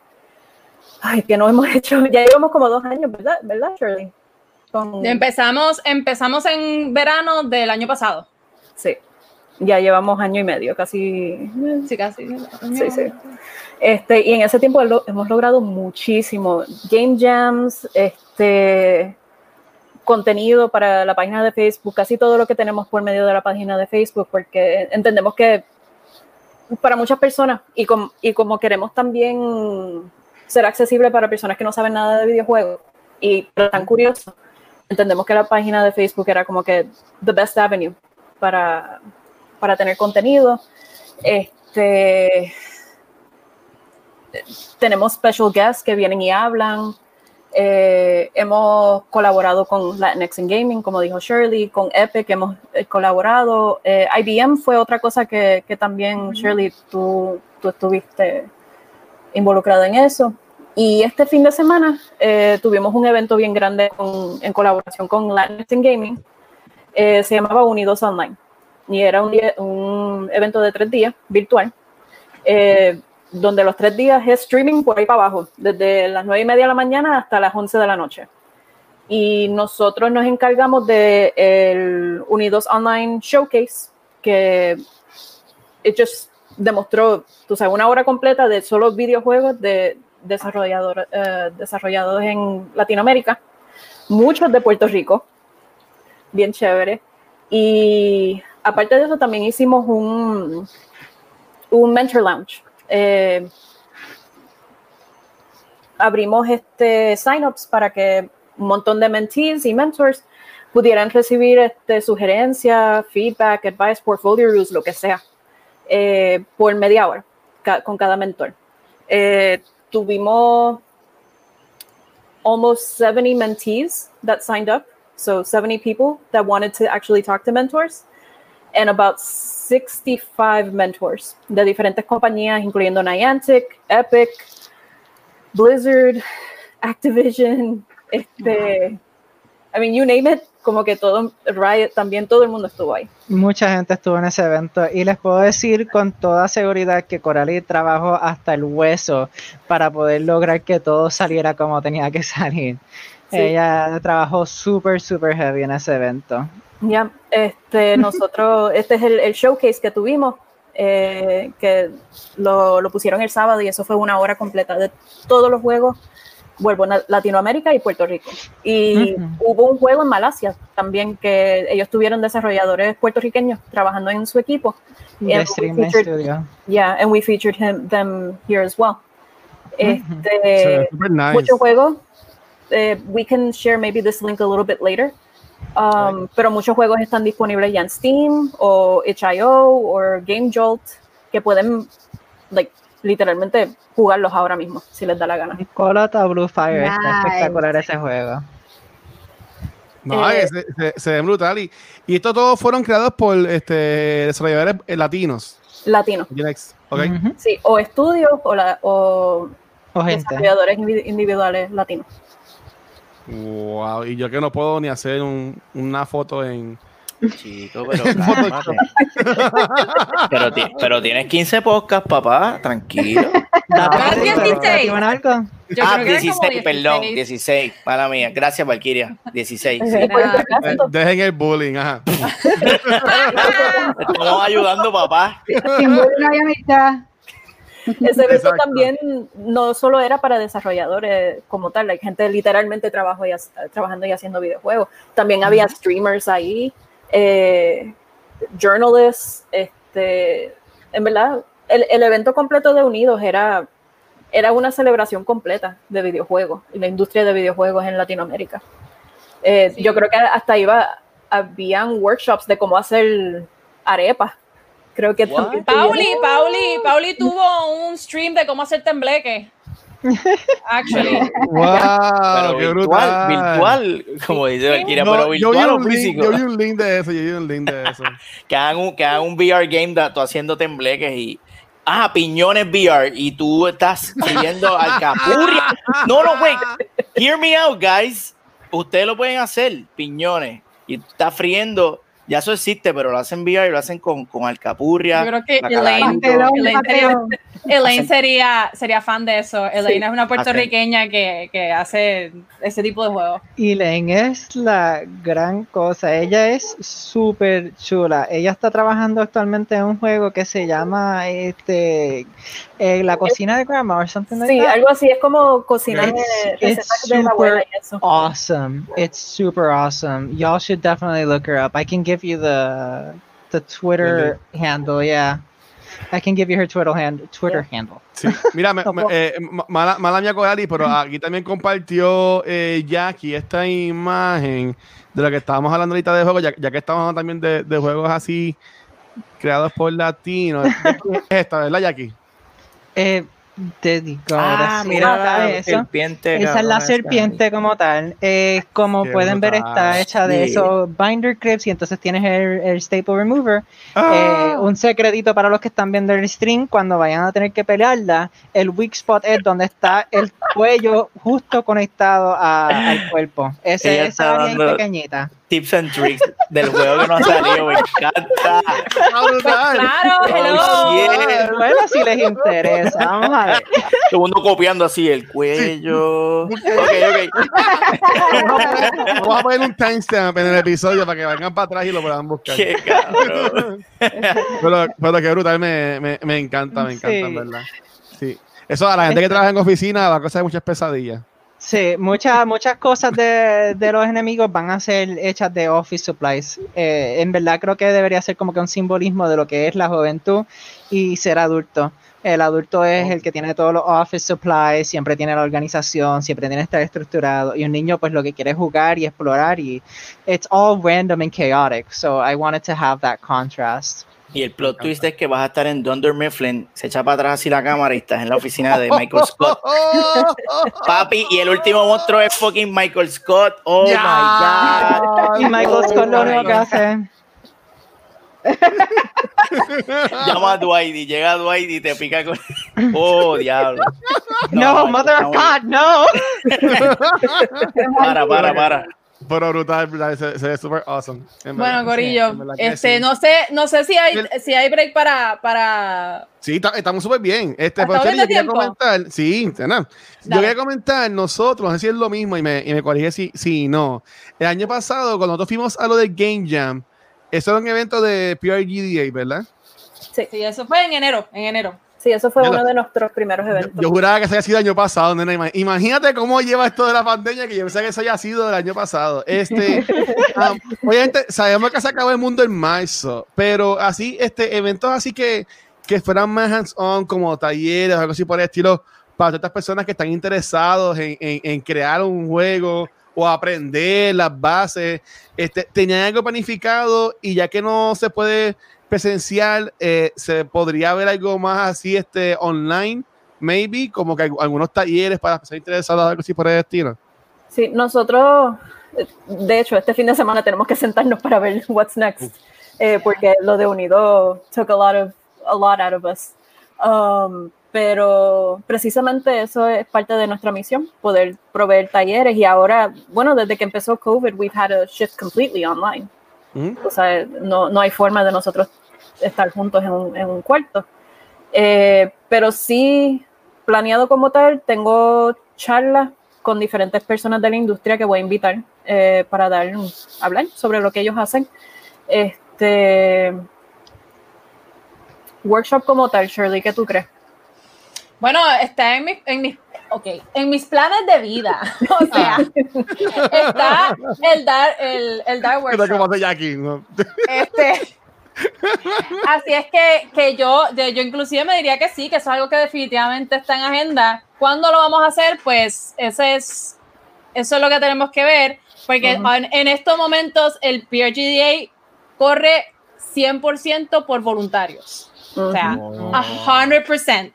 Ay, que no hemos hecho, ya llevamos como dos años, ¿verdad, ¿verdad Shirley? Con... Empezamos, empezamos en verano del año pasado. Sí, ya llevamos año y medio, casi. Sí, casi. Sí, sí. Este, y en ese tiempo lo, hemos logrado muchísimo. Game jams, este, contenido para la página de Facebook, casi todo lo que tenemos por medio de la página de Facebook, porque entendemos que para muchas personas, y, com, y como queremos también ser accesible para personas que no saben nada de videojuegos y están curiosos, entendemos que la página de Facebook era como que the best avenue para, para tener contenido. Este, tenemos special guests que vienen y hablan. Eh, hemos colaborado con Latinx in Gaming, como dijo Shirley, con Epic hemos eh, colaborado. Eh, IBM fue otra cosa que, que también, Shirley, tú, tú estuviste involucrada en eso. Y este fin de semana eh, tuvimos un evento bien grande en colaboración con Latinx in Gaming. Eh, se llamaba Unidos Online. Y era un, evento de tres días, virtual, eh, donde los tres días es streaming por ahí para abajo, desde las nueve y media de la mañana hasta las once de la noche. Y nosotros nos encargamos del de Unidos Online Showcase, que just demostró, tú sabes, una hora completa de solo videojuegos de desarrollador, uh, desarrollados en Latinoamérica, muchos de Puerto Rico, bien chévere. Y aparte de eso, también hicimos un, un Mentor Lounge. Eh, abrimos este sign-ups para que un montón de mentees y mentors pudieran recibir este, sugerencias, feedback, advice, portfolio reviews, lo que sea, eh, por media hora ca con cada mentor. Eh, tuvimos almost 70 mentees that signed up. So 70 people that wanted to actually talk to mentors and about 65 mentors de diferentes compañías, incluyendo Niantic, Epic, Blizzard, Activision, este, I mean, you name it, como que todo, Riot, también todo el mundo estuvo ahí. Mucha gente estuvo en ese evento y les puedo decir con toda seguridad que Coralie trabajó hasta el hueso para poder lograr que todo saliera como tenía que salir. Sí. Ella trabajó súper, súper heavy en ese evento. Ya, este, nosotros, este es el, el showcase que tuvimos, eh, que lo, lo pusieron el sábado y eso fue una hora completa de todos los juegos, vuelvo, na- Latinoamérica y Puerto Rico. Y Ujú. hubo un juego en Malasia también que ellos tuvieron desarrolladores puertorriqueños trabajando en su equipo. Featured- Studio. Yeah, and we featured him, them here as well. Este, ve super nice. muchos juegos. eh, we can share maybe this link a little bit later. Um, Pero muchos juegos están disponibles ya en Steam o itch.io o Game Jolt que pueden, like, literalmente jugarlos ahora mismo si les da la gana. Call of the Blue Fire está espectacular ese juego. No, Eh, se, se- se ven brutal. Y, y estos todos fueron creados por este, desarrolladores eh, latinos. Latino, Genex, ¿ok? Ujú. sí, o estudios o, la- o O gente. desarrolladores indivi- individuales latinos. Wow, y yo que no puedo ni hacer un- una foto en. Chico, pero pero, ti- pero tienes 15 podcasts, papá, tranquilo. Pero prisa, 16. ¿reciben algo? Yo ah, creo que era 16, como perdón, 16. 16, mala mía. Gracias, Valkyria. 16. sí. Ah, dejen el bullying, ajá. Estamos ayudando, papá. Sin bullying no hay amistad. Ese evento Exacto. también no solo era para desarrolladores como tal, hay gente literalmente trabajó y, trabajando y haciendo videojuegos. También había streamers ahí, eh, journalists, este, en verdad, el, el evento completo de Unidos era, era una celebración completa de videojuegos y la industria de videojuegos en Latinoamérica. Eh, Sí. Yo creo que hasta iba, habían workshops de cómo hacer arepas. Creo que Pauli, Pauli, Pauli tuvo un stream de cómo hacer tembleque. Actually. ¡Wow! Pero ¡Qué virtual, brutal! virtual, como dice Valkyria, No, pero yo, vi virtual o un link, físico. yo vi un link de eso, yo vi un link de eso. Que hagan un, que hagan un VR game de tú haciendo tembleques y. Ah, piñones VR y tú estás siguiendo alcapurria. No, no, wait. Hear me out, guys. Ustedes lo pueden hacer, piñones. Y tú estás friendo. Ya eso existe, pero lo hacen VR y lo hacen con, con alcapurria. Yo creo que. Elaine. Elaine sería, sería fan de eso. Elaine Sí. es una puertorriqueña que, que hace ese tipo de juegos. Elaine es la gran cosa. Ella es súper chula. Ella está trabajando actualmente en un juego que se llama este eh, La cocina de grandma or something like Sí, that. algo así, es como cocinar It's- it's recetas de la abuela y eso. awesome. It's super awesome. Y'all should definitely look her up. I can give you the the Twitter handle. Yeah, I can give you her Twitter hand Twitter handle. Sí. Mira, me- me- eh, ma- mala, mala mía Cogali, pero aquí también compartió eh, Jackie esta imagen de lo que estábamos hablando ahorita de juegos, ya, ya que estamos hablando también de, de juegos así creados por latinos. Es esta, ¿verdad, Jackie? Eh, te digo, Ah, ahora sí, mira, eso. serpiente. Esa es la serpiente como tal. Eh, como Qué pueden ver, está hecha de Sí. esos binder clips y entonces tienes el, el staple remover. Ah. Eh, un secretito para los que están viendo el stream, cuando vayan a tener que pelearla, el weak spot es donde está el cuello justo conectado a- al cuerpo. Ese, esa área dando- pequeñita. Tips and tricks del juego que no ha salido, me encanta. Claro, hello. Oh, yeah. Bueno, si les interesa, vamos a ver. Todo el mundo copiando así el cuello. Ok, ok. Vamos a poner- Vamos a poner un timestamp en el episodio para que vayan para atrás y lo puedan buscar. Qué cabrón. Pero, pero qué brutal, me, me, me encanta, me encanta, Sí. en verdad. Sí. Eso a la gente que trabaja en oficina va a causar muchas pesadillas. Sí, muchas, muchas cosas de, de los enemigos van a ser hechas de office supplies. Eh, en verdad creo que debería ser como que un simbolismo de lo que es la juventud y ser adulto. El adulto es el que tiene todos los office supplies, siempre tiene la organización, siempre tiene que estar estructurado. Y un niño pues lo que quiere es jugar y explorar y it's all random and chaotic. So I wanted to have that contrast. Y el plot twist es que vas a estar en Dunder Mifflin, se echa para atrás así la cámara y estás en la oficina de Michael Scott. Papi, y el último monstruo es fucking Michael Scott. Oh my god. Y Michael Scott lo único que hace Llama a Dwight y llega Dwight y te pica con. Oh, diablo. No, Mother of God, no. Para, para, para. Pero brutal, se, se ve súper awesome. en. Bueno, Corillo, este, sí. no sé, no sé si hay, si hay break para, para. Sí, ta- estamos súper bien. Este, ¿Hasta pero, yo quería comentar, sí, nada. Yo quería comentar, nosotros, no sé si es lo mismo y me, y me corrige si, si no. El año pasado, cuando nosotros fuimos a lo de Game Jam, eso era un evento de PRGDA, ¿verdad? Sí, eso fue en enero, en enero. Sí, eso fue uno de nuestros primeros eventos. yo juraba que eso había sido el año pasado, nena. Ima- Imagínate cómo lleva esto de la pandemia, que yo pensaba que eso haya sido el año pasado. Este, um, obviamente, sabemos que se acabó el mundo en marzo, pero así, este, eventos así que, que fueran más hands-on, como talleres o algo así por el estilo, para estas personas que están interesados en, en- en crear un juego o aprender las bases, este, tenían algo planificado y ya que no se puede presencial, eh, se podría ver algo más así este online, maybe, como que alg- algunos talleres para personas interesadas, algo así por el estilo. Sí, nosotros, de hecho, este fin de semana tenemos que sentarnos para ver what's next, eh, porque lo de Unido took a lot of a lot out of us. Um, pero precisamente eso es parte de nuestra misión, poder proveer talleres y ahora, bueno, desde que empezó COVID, we've had a shift completely online. Ujú. O sea, no, no hay forma de nosotros estar juntos en un, en un cuarto. Eh, pero sí, planeado como tal, tengo charlas con diferentes personas de la industria que voy a invitar eh, para dar, hablar sobre lo que ellos hacen. Este workshop como tal, Shirley, ¿qué tú crees? Bueno, está en, mi- en mis, ok, en mis planes de vida. O sea, está el dar, el, el dar ¿Qué tal como workshop. hace Jackie? ¿no? Este, así es que, que yo, yo, yo inclusive me diría que sí, que eso es algo que definitivamente está en agenda. ¿Cuándo lo vamos a hacer? Pues ese es, eso es lo que tenemos que ver, porque en, en estos momentos el PRGDA corre 100% por voluntarios. O sea, Ujú. a 100%.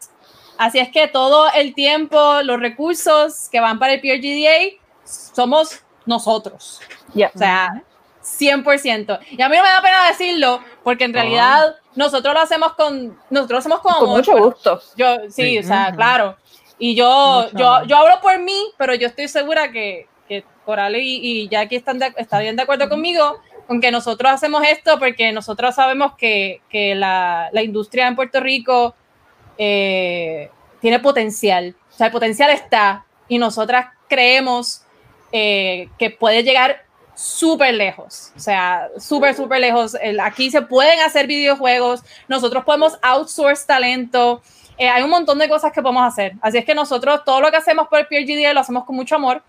Así es que todo el tiempo, los recursos que van para el PRGDA somos nosotros. Yeah. O sea, 100%. Y a mí no me da pena decirlo, porque en realidad nosotros lo hacemos con, nosotros lo hacemos con, con amor, mucho gusto. Yo, sí, Sí. o sea, claro. Y yo, Mucho yo, amor. yo hablo por mí, pero yo estoy segura que, que Coral y, y Jackie están, de- estarían de acuerdo conmigo con que nosotros hacemos esto porque nosotros sabemos que, que la, la industria en Puerto Rico eh, tiene potencial. O sea, el potencial está y nosotras creemos eh, que puede llegar súper lejos. O sea, súper, súper lejos. Aquí se pueden hacer videojuegos, nosotros podemos outsource talento. eh, hay un montón de cosas que podemos hacer. Así es que nosotros todo lo que hacemos por el PRGDA lo hacemos con mucho amor.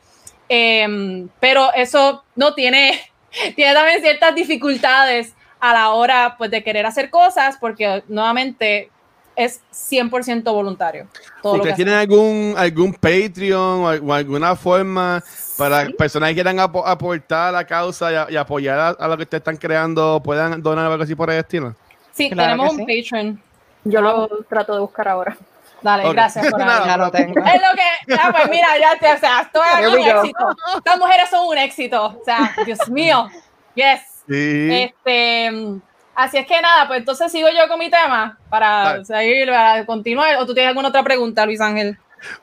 Em, pero eso no tiene, tiene también ciertas dificultades a la hora pues, de querer hacer cosas, porque nuevamente es 100% voluntario. Todo lo que ¿Ustedes tienen algún, algún Patreon o, al- o alguna forma para personas que quieran apo- aportar a la causa y, a- y apoyar a, a lo que ustedes están creando, puedan donar algo así por el estilo? Sí, Claro tenemos un Patreon. Yo lo trato de buscar ahora. Dale, Ok. gracias por. Ya lo tengo. Es lo que, ah, pues mira, ya te, o sea, esto es Here un éxito. Estas mujeres son un éxito. O sea, Dios mío. Yes. Sí. Este, mm, así es que nada, pues entonces sigo yo con mi tema para Dale. seguir, para continuar. ¿O tú tienes alguna otra pregunta, Luis Ángel?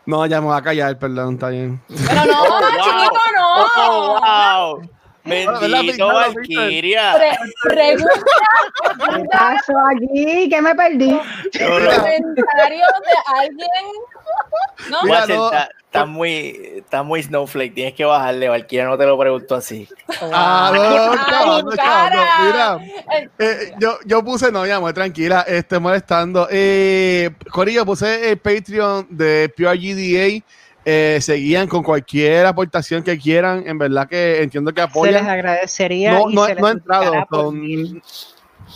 No, ya me voy a callar, perdón, está bien. Pero no, Oh, wow. chiquito, no. Oh, wow. ¿verdad, Bendito? Valkyria. Pre- pregunta, ¿Qué pasó aquí? ¿Qué me perdí? comentarios de alguien. ¿No? Mira, no. Está, muy, está muy snowflake. Tienes que bajarle. Valkyria no te lo preguntó así. Ah, no, Ay, chavando, cara. chavando. Mira, eh, yo, yo puse, no, ya, muy tranquila, este, molestando. Eh, Corillo, puse el Patreon de PRGDA. Eh, seguían con cualquier aportación que quieran. En verdad que entiendo que Se les apoyan. agradecería. No, y no, se les no he entrado.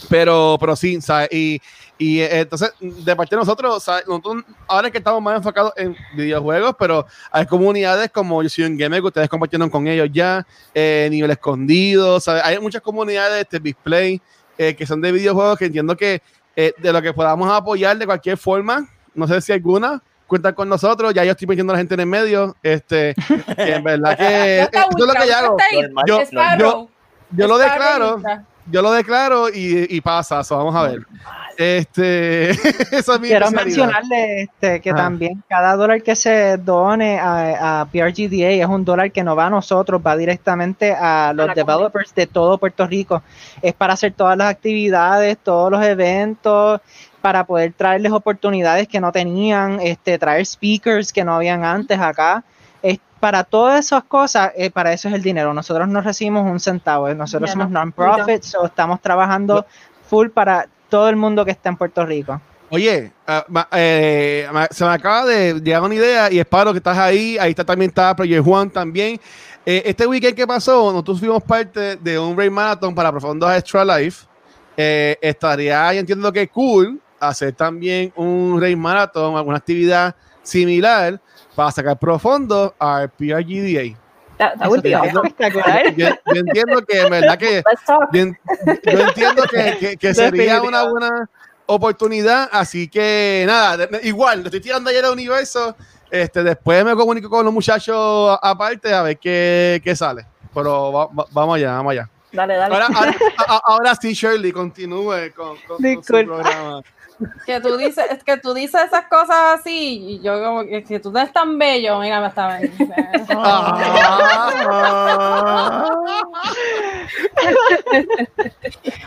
pero, pero sí, ¿sabes? Y, y eh, entonces, de parte de nosotros, ¿sabes? nosotros, ahora es que estamos más enfocados en videojuegos, pero hay comunidades como Yo soy un gamer que ustedes compartieron con ellos ya, eh, nivel escondido, ¿sabes? Hay muchas comunidades de display eh, que son de videojuegos que entiendo que eh, de lo que podamos apoyar de cualquier forma, no sé si alguna, cuentan con nosotros, ya yo estoy metiendo a la gente en el medio, este, que en verdad que Ya eso está es lo que yo hago. lo declaro. Yo lo declaro y, y pasa, so, vamos a ver. Este, esa es mi Quiero mencionarle este, que Ajá. también cada dólar que se done a, a PRGDA es un dólar que no va a nosotros, va directamente a los developers de todo Puerto Rico. Es para hacer todas las actividades, todos los eventos, para poder traerles oportunidades que no tenían, este, traer speakers que no habían antes acá. Es para todas esas cosas, eh, para eso es el dinero. Nosotros no recibimos un centavo, eh, nosotros somos no, non-profit, so estamos trabajando full para todo el mundo que está en Puerto Rico. Oye, ma- eh, ma- se me acaba de llegar una idea y espero que estás ahí. Ahí está también está Project Juan también. Eh, este weekend que pasó, nosotros fuimos parte de un Rain Marathon para Profundos Extra Life. Eh, estaría, yo entiendo que cool hacer también un Rain Marathon, alguna actividad similar para sacar profundo al PRGDA. That, that Eso would be espectacular. Yo, yo entiendo que en verdad que Let's talk. yo, yo entiendo que, que- que sería una buena oportunidad, así que nada, igual, le estoy tirando ayer al universo, este, después me comunico con los muchachos a- aparte a ver qué, qué sale, pero va- va- vamos allá, vamos allá. Dale, dale. Ahora, ahora, a- a- ahora sí, Shirley, continúe con, con- con su programa. Que tú dices, es que tú dices esas cosas así, y yo como que, que tú no eres tan bello, mira, me está Ah,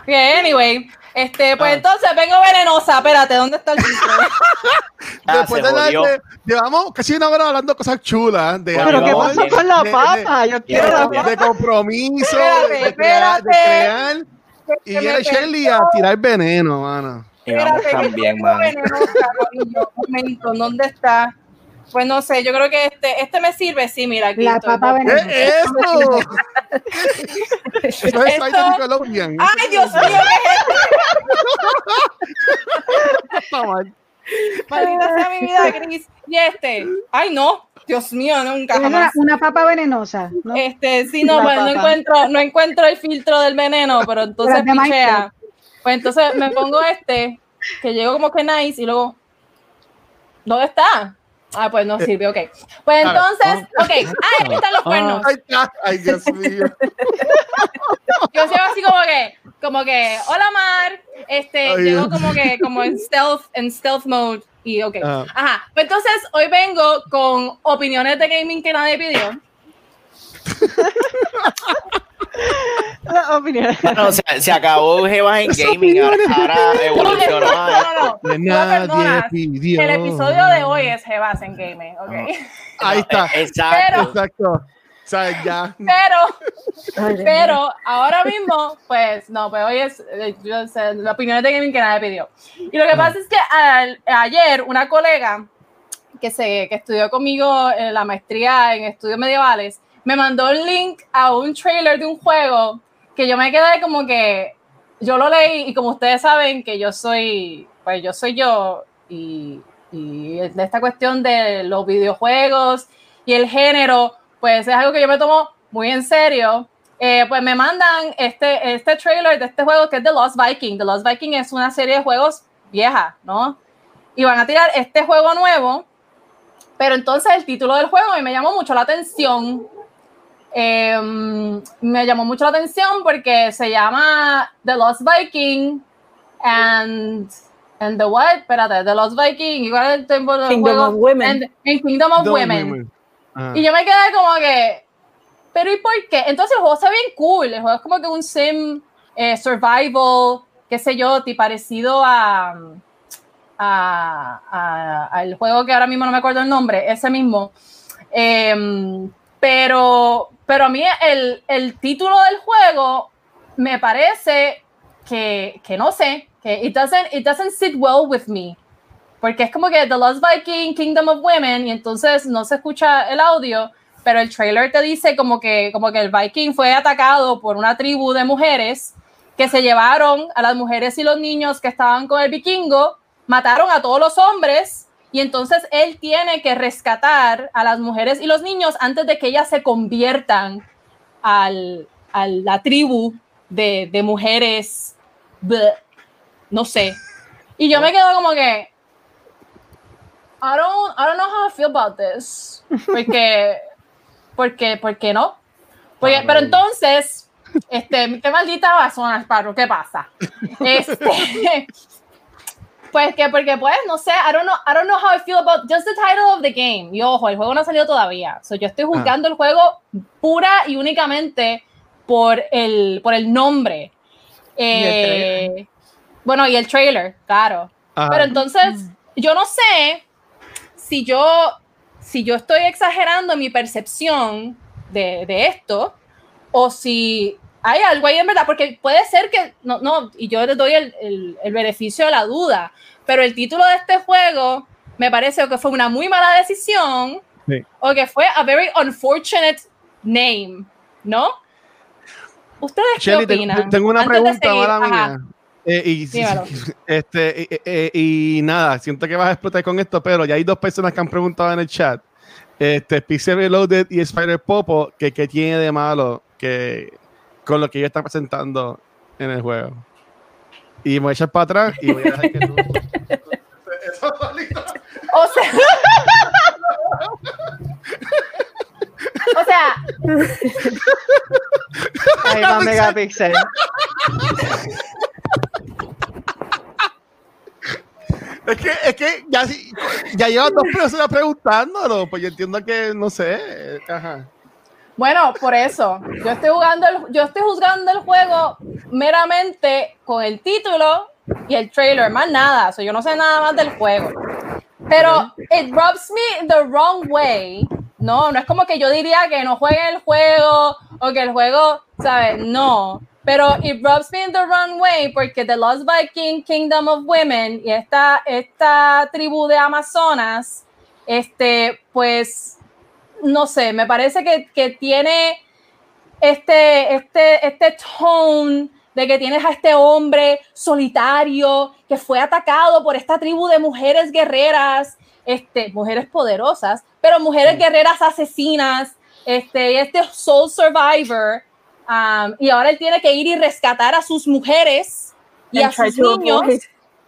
Ok, anyway, este, pues Ah. entonces vengo venenosa, espérate, ¿dónde está el? Ah, después de darle- llevamos casi una hora hablando cosas chulas de Pero ¿qué pasa bien. con la de- de- papa? Yo quiero la bien. papa. de compromiso, Espérate, de, de crear, de espérate. crear. Y viene perdió. a tirar veneno, mano. Y vamos también, man. venenosa, corillo. Un momento, ¿dónde está? Pues no sé, yo creo que este, este me sirve, sí, mira, aquí La estoy. papa venenosa. ¿Qué es eso? Eso es Esto- de Nickelodeon. Ay, Dios mío, ¿qué es Está mal. esto? Maldita sea mi vida gris. Y este, ay no, Dios mío, nunca Es una, jamás. una papa venenosa. ¿no? Este, sí, no, pues no encuentro, no encuentro el filtro del veneno, pero entonces pichea. Pues entonces me pongo este, que llegó como que nice, y luego, ¿dónde está? Ah, pues no sirve, ok. Pues entonces, ok, ah, aquí están los cuernos. Ay, está. Ay, Dios mío. Yo llego así como que, como que, hola Mar, este, Dios. como que, como en stealth, en stealth mode, y ok. Ajá. Ajá, pues entonces hoy vengo con opiniones de gaming que nadie pidió. La opinión. Bueno, se, se acabó Jebas en gaming, ahora, evolucionó. No, no, no. Pidió. El episodio de hoy es Jebas en gaming, ok. Ahí está. Exacto. Pero- Exacto. O sea, ya. Pero, pero ahora mismo, pues no, pues hoy es eh, yo sé, la opinión de gaming que nadie pidió. Y lo que pasa es que al- ayer una colega que, se, que estudió conmigo en la maestría en estudios medievales me mandó el link a un trailer de un juego que yo me quedé como que yo lo leí y como ustedes saben que yo soy, pues yo soy yo y, y de esta cuestión de los videojuegos y el género, pues es algo que yo me tomo muy en serio. Eh, pues me mandan este, este trailer de este juego que es The Lost Viking. The Lost Viking es una serie de juegos vieja, ¿no? Y van a tirar este juego nuevo, pero entonces el título del juego me llamó mucho la atención. Eh, me llamó mucho la atención porque se llama The Lost Viking and, and the what? Espérate, The Lost Viking. ¿y cuál es el tiempo del Kingdom juego? of Women. And- and Kingdom of Don't Women. women. Y yo me quedé como que, pero ¿y por qué? Entonces el juego está bien cool, el juego es como que un sim eh, survival, qué sé yo, ti parecido a, a, a- al juego que ahora mismo no me acuerdo el nombre, ese mismo. Em, pero, pero a mí el, el título del juego me parece que, que no sé, que it doesn't, it doesn't sit well with me. Porque es como que The Lost Viking, Kingdom of Women, y entonces no se escucha el audio, pero el trailer te dice como que, como que el Viking fue atacado por una tribu de mujeres que se llevaron a las mujeres y los niños que estaban con el vikingo, mataron a todos los hombres, y entonces él tiene que rescatar a las mujeres y los niños antes de que ellas se conviertan al, a la tribu de, de mujeres, bleh, no sé. Y yo me quedo como que, I don't, I don't know how I feel about this. Porque, porque, ¿por qué no? Porque, pero entonces, Este, qué maldita basona, Sparrow, ¿qué pasa? Este, pues que, porque pues, no sé, I don't know, I don't know how I feel about just the title of the game. Y ojo, el juego no ha salido todavía. So, yo estoy juzgando el juego pura y únicamente por el, por el nombre. Eh, bueno, y el trailer, claro. Ajá. Pero entonces, yo no sé si yo, si yo estoy exagerando mi percepción de, de esto o si hay algo ahí en verdad, porque puede ser que, no, no y yo les doy el, el, el beneficio de la duda, pero el título de este juego me parece que fue una muy mala decisión Sí. o que fue a very unfortunate name, ¿no? ¿Ustedes qué Shelly, opinan? tengo una Antes pregunta, ajá. mía. Eh, y, este, eh, eh, y nada, siento que vas a explotar con esto, pero ya hay dos personas que han preguntado en el chat. Este, Pixel Reloaded y Spider Popo, que, que tiene de malo que con lo que ellos están presentando en el juego. Y me voy a echar para atrás y voy a dejar que tú. Eso. O sea, o sea, Ahí va Megapixel. Es que, es que ya, ya llevan dos personas preguntándolo, pues yo entiendo que, no sé. Ajá. Bueno, por eso, yo estoy jugando el, yo estoy juzgando el juego meramente con el título y el trailer, más nada, o sea, yo no sé nada más del juego. Pero it rubs me the wrong way. No, no es como que yo diría que no jueguen el juego o que el juego, ¿sabes? No. Pero it rubs me in the wrong way porque The Lost Viking Kingdom of Women y esta, esta tribu de Amazonas, este, pues, no sé, me parece que, que tiene este, este, este tone de que tienes a este hombre solitario que fue atacado por esta tribu de mujeres guerreras, este, mujeres poderosas, pero mujeres guerreras asesinas, este, este soul survivor, um, y ahora él tiene que ir y rescatar a sus mujeres y a and try sus niños avoid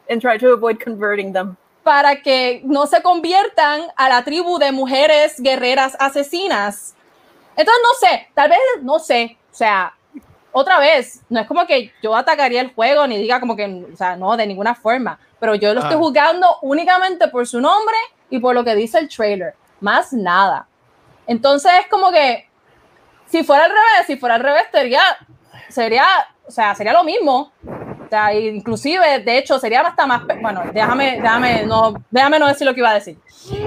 and try to avoid converting them. Para que no se conviertan a la tribu de mujeres guerreras asesinas. Entonces, no sé, tal vez, no sé, o sea, otra vez, no es como que yo atacaría el juego ni diga como que, o sea, no, de ninguna forma, pero yo lo estoy Ah. juzgando únicamente por su nombre y por lo que dice el trailer, más nada. Entonces, es como que, si fuera al revés, si fuera al revés, sería, sería, o sea, sería lo mismo. O sea, inclusive, de hecho, sería hasta más, bueno, déjame, déjame, no, déjame no decir lo que iba a decir.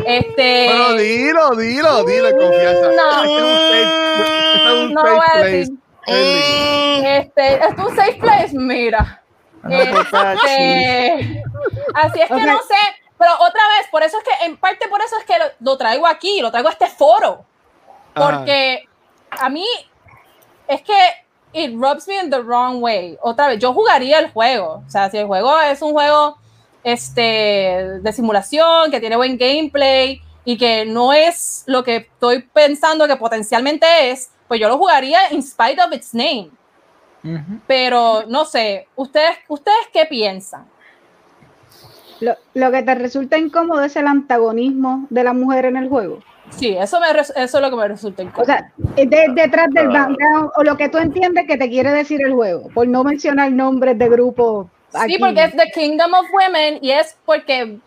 Este, Bueno, dilo, dilo, dilo confianza. No. Este es un safe- este es un no lo safe voy a place. decir. Eli. Este, es un safe place, mira. Este, así es que Ok. no sé, pero otra vez, por eso es que, en parte por eso es que lo, lo traigo aquí, lo traigo a este foro, porque a mí es que it rubs me in the wrong way. Otra vez, yo jugaría el juego, o sea, si el juego es un juego este, de simulación, que tiene buen gameplay y que no es lo que estoy pensando que potencialmente es, pues yo lo jugaría in spite of its name. Pero no sé, ¿ustedes, ¿ustedes qué piensan? Lo, lo que te resulta incómodo es el antagonismo de la mujer en el juego. Sí, eso, me, eso es lo que me resulta O incómodo. sea, es de- detrás del Ah. background o lo que tú entiendes que te quiere decir el juego, por no mencionar nombres de grupos. aquí. sí, porque es The Kingdom of Women y es porque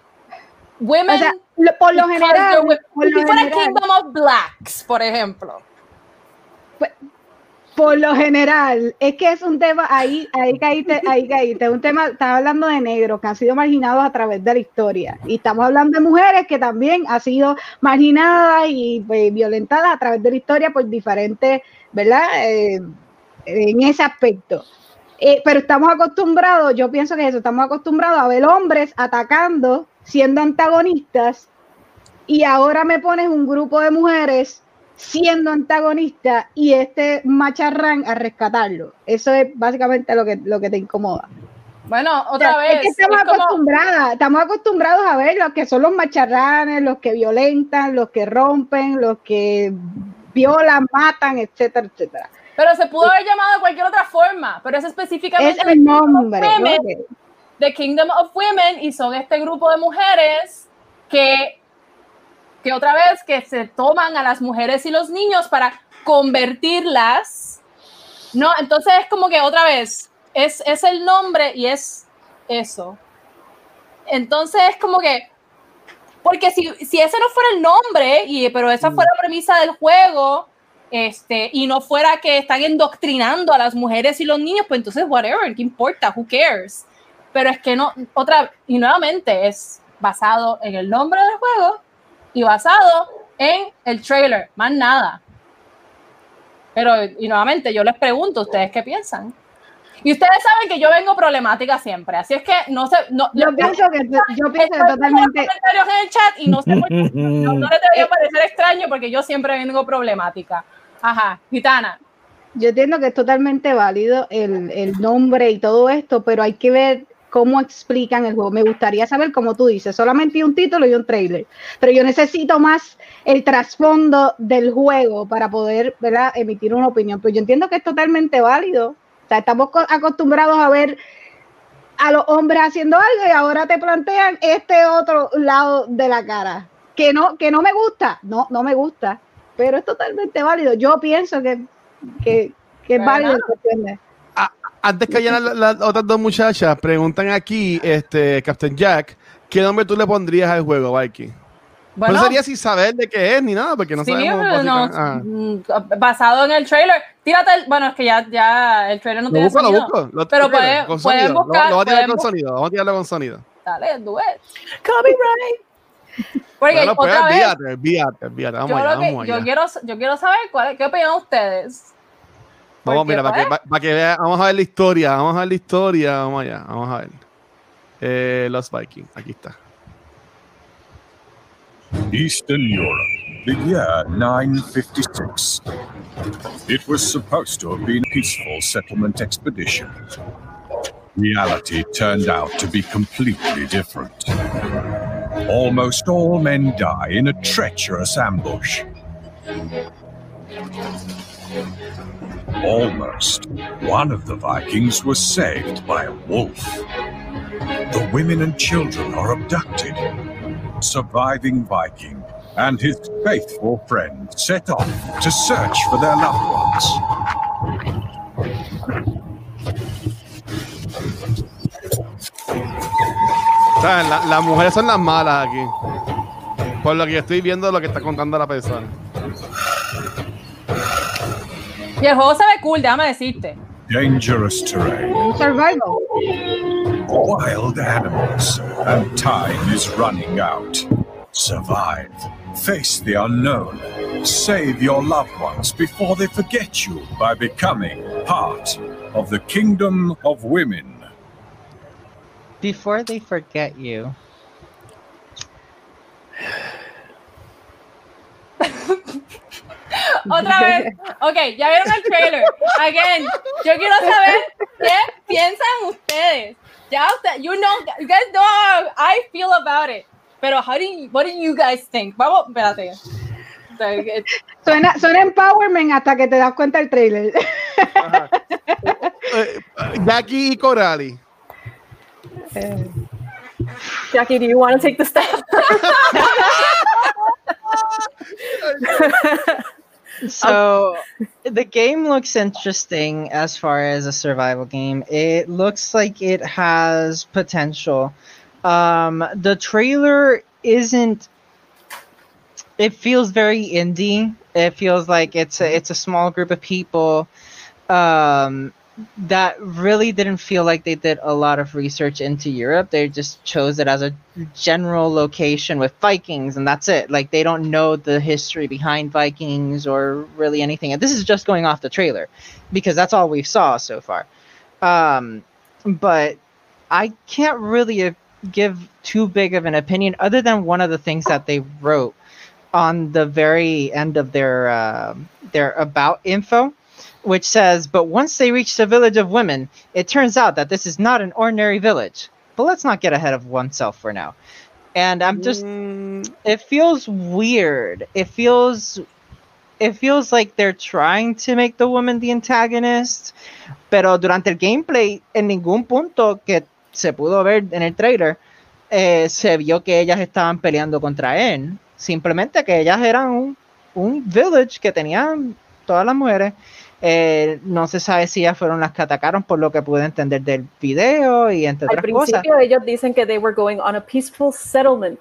women... O sea, lo- por lo general, por lo si fuera general- Kingdom of Blacks, por ejemplo. Por lo general, es que es un tema, ahí, ahí caíste, ahí caíste, un tema, estás hablando de negros que han sido marginados a través de la historia. Y estamos hablando de mujeres que también han sido marginadas y pues, violentadas a través de la historia por diferentes, ¿verdad? Eh, en ese aspecto. Eh, pero estamos acostumbrados, yo pienso que eso, estamos acostumbrados a ver hombres atacando, siendo antagonistas, y ahora me pones un grupo de mujeres siendo antagonistas y este macharrán a rescatarlo. Eso es básicamente lo que, lo que te incomoda. Bueno, O otra sea, vez. es que estamos es como- acostumbradas, estamos acostumbrados a ver los que son los macharranes, los que violentan, los que rompen, los que violan, matan, etcétera, etcétera. pero se pudo haber llamado de cualquier otra forma, pero es específicamente Es el nombre. The Kingdom of Women y son este grupo de mujeres que, que otra vez que se toman a las mujeres y los niños para convertirlas No, entonces es como que otra vez, es, es el nombre y es eso. Entonces es como que, porque si, si ese no fuera el nombre, y, pero esa fue la premisa del juego, este, y no fuera que están endoctrinando a las mujeres y los niños, pues entonces whatever, ¿qué importa? Who cares? Pero es que no, otra, y nuevamente es basado en el nombre del juego y basado en el trailer, más nada. Pero, y nuevamente, yo les pregunto, ¿ustedes qué piensan? Y ustedes saben que yo vengo problemática siempre, así es que no sé. No, Yo pienso que yo pienso que totalmente. comentarios en el chat y no sé por qué, no, no les debería parecer extraño porque yo siempre vengo problemática. Ajá, gitana. Yo entiendo que es totalmente válido el, el nombre y todo esto, pero hay que ver cómo explican el juego. Me gustaría saber, como tú dices, solamente un título y un trailer, pero yo necesito más el trasfondo del juego para poder ¿verdad? emitir una opinión. Pero yo entiendo que es totalmente válido. O sea, estamos co- acostumbrados a ver a los hombres haciendo algo y ahora te plantean este otro lado de la cara. Que no, que no me gusta, no, no me gusta, pero es totalmente válido. Yo pienso que, que, que es válido. en cuestión de- Antes que vayan las, las otras dos muchachas, preguntan aquí, este, Captain Jack, ¿qué nombre tú le pondrías al juego, Viking? Bueno, no sería sin saber de qué es ni nada, porque no sí, sabemos. pero no, ah. mm, basado en el trailer. Tírate el, bueno, es que ya, ya el trailer no Lo tiene busco, lo sonido. busco. Lo Pero que ver, pueden- con pueden sonido. Lo- buscar, Lo, voy a tirar con sonido. Vamos a tirarlo con sonido. Dale, do it. Copyright. Porque Bueno, pues, otra vez, olvídate, olvídate, olvídate. Vamos yo, allá, lo que- vamos yo allá. quiero, yo quiero saber cuál, qué opinan ustedes. Vamos, Porque, mira, para que, para que vea, vamos a ver la historia, vamos a ver la historia, vamos allá, vamos a ver. Eh, Los Vikings, aquí está. Eastern Europe, the year 956. It was supposed to have been a peaceful settlement expedition. Reality turned out to be completely different. Almost all men die in a treacherous ambush. Almost. One of the Vikings was saved by a wolf. The women and children are abducted surviving Viking and his faithful friend set off to search for their loved ones. Sea, la- las mujeres son las malas aquí. Por lo que estoy viendo lo que está contando la persona. Y el juego se ve cool, déjame decirte. Dangerous terrain, survival. wild animals, and time is running out. Survive. Face the unknown. Save your loved ones before they forget you by becoming part of the kingdom of women. Before they forget you. Otra vez. Ok, ya vieron el trailer. Again, yo quiero saber qué piensan ustedes. Ya usted, you know, you guys know how I feel about it. Pero how do you, what do you guys think? Vamos, espérate. Suena, suena empowerment hasta que te das cuenta del trailer. Eh, Jackie y Corali. Jackie, do you want to take the step? So the game looks interesting as far as a survival game. It looks like it has potential. Um, the trailer isn't. It feels very indie. It feels like it's a, it's a small group of people um, that really didn't feel like they did a lot of research into Europe. They just chose it as a general location with Vikings, and that's it. Like they don't know the history behind Vikings or really anything. And this is just going off the trailer because that's all we saw so far. Um, but I can't really give too big of an opinion, other than one of the things that they wrote on the very end of their uh, their about info which says, But once they reach the village of women, it turns out that this is not an ordinary village. But let's not get ahead of oneself for now. And I'm just, Mm, it feels weird. It feels, it feels like they're trying to make the woman the antagonist. Pero durante el gameplay, en ningún punto que se pudo ver en el trailer, eh, se vio que ellas estaban peleando contra él. Simplemente que ellas eran un, un village que tenían todas las mujeres Eh, no se sabe si ellas fueron las que atacaron, por lo que pude entender del video y entre Al otras cosas. principio ellos dicen que they were going on a peaceful settlement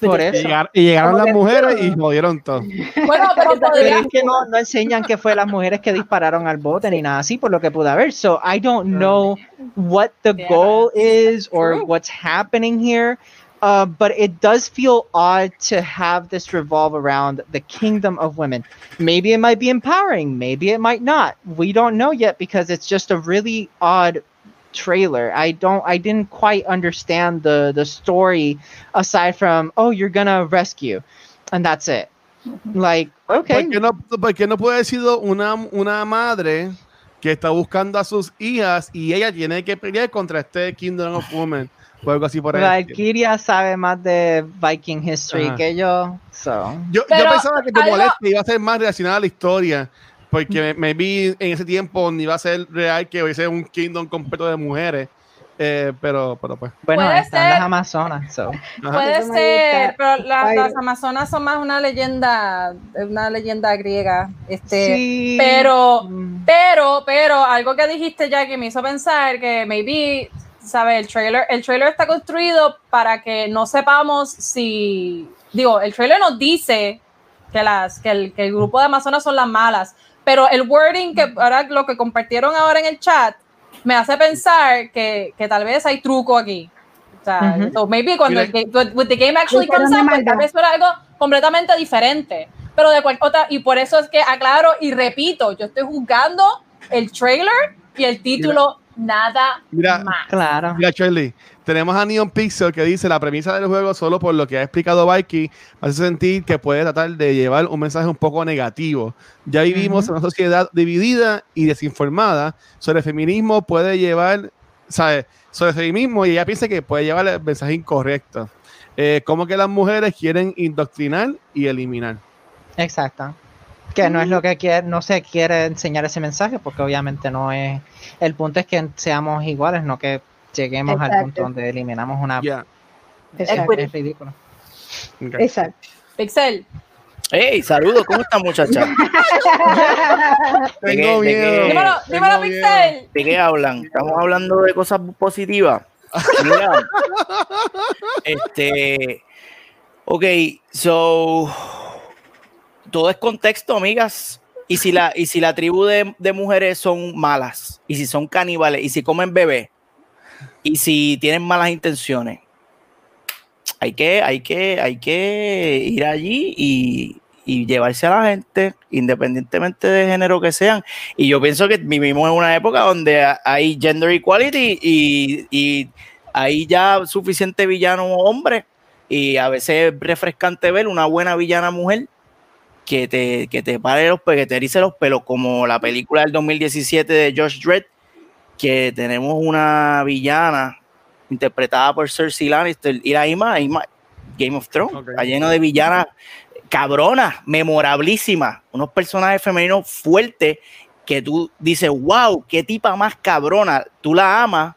Por eso. Y llegar- y llegaron las mujeres y jodieron todo. Bueno, pero Pero es que no, no enseñan que fue las mujeres que dispararon al bote ni nada así, por lo que pude ver. So I don't know what the goal is or what's happening here. Uh, but it does feel odd to have this revolve around the kingdom of women. Maybe it might be empowering, maybe it might not. We don't know yet because it's just a really odd trailer. I don't I didn't quite understand the the story aside from oh you're gonna rescue and that's it. Like, okay. ¿Por qué no, por qué no puede haber sido una, una madre que está buscando a sus hijas y ella tiene que pelear contra este Kingdom of Women o algo así por ahí? Valkyria sabe más de Viking history Ajá. que yo. So. Yo, yo pensaba que tu algo- molestia iba a ser más relacionada a la historia, porque me, me vi en ese tiempo ni iba a ser real que hubiese un kingdom completo de mujeres, eh, pero, pero pues. Bueno, Puede están las ser. Amazonas. So. Puede ser, pero la- las Amazonas son más una leyenda, una leyenda griega. Este, Sí. pero, Mm. pero, pero, algo que dijiste ya que me hizo pensar que maybe, ¿sabes? El trailer, el trailer está construido para que no sepamos si, digo, el trailer nos dice que las, que el, que el grupo de Amazonas son las malas, pero el wording que ahora lo que compartieron ahora en el chat me hace pensar que, que tal vez hay truco aquí. O sea, Ujú. so maybe cuando el Mira. game, with the game actually comes out, pues, tal vez fuera algo completamente diferente. Pero de cualquier otra, y por eso es que aclaro y repito, yo estoy juzgando el trailer y el título nada Mira, más. Claro. Mira, Charlie, tenemos a Neon Pixel que dice la premisa del juego, solo por lo que ha explicado Vikey, me hace sentir que puede tratar de llevar un mensaje un poco negativo. Ya vivimos en una sociedad dividida y desinformada sobre el feminismo, puede llevar, ¿sabes? Sobre el feminismo y ella piensa que puede llevar el mensaje incorrecto. Eh, como que las mujeres quieren indoctrinar y eliminar. Exacto. Que no es lo que quiere, no se quiere enseñar ese mensaje, porque obviamente no es. El punto es que seamos iguales, no que lleguemos al punto donde eliminamos una. Ya. Exacto. Es ridículo. Exacto. Pixel, Hey, saludos, ¿cómo están muchachas? ¿De qué- Tengo qué- miedo. dímelo, tengo dímelo, miedo. Pixel. ¿De qué hablan? Estamos hablando de cosas positivas. Mira, este, ok, so, todo es contexto, amigas. Y si la, y si la tribu de, mujeres son malas, y si son caníbales, y si comen bebé, y si tienen malas intenciones, hay que, hay que, hay que ir allí y, y llevarse a la gente, independientemente de género que sean. Y yo pienso que vivimos en una época donde hay gender equality y, y hay ya suficiente villano hombre. Y a veces es refrescante ver una buena villana mujer que te, que te pare los que te erice los pelos, como la película del 2017 de Josh Dredd, que tenemos una villana interpretada por Cersei Lannister y la misma, Game of Thrones, está lleno de villanas cabronas, memorablísimas, unos personajes femeninos fuertes que tú dices, wow, qué tipa más cabrona, tú la amas,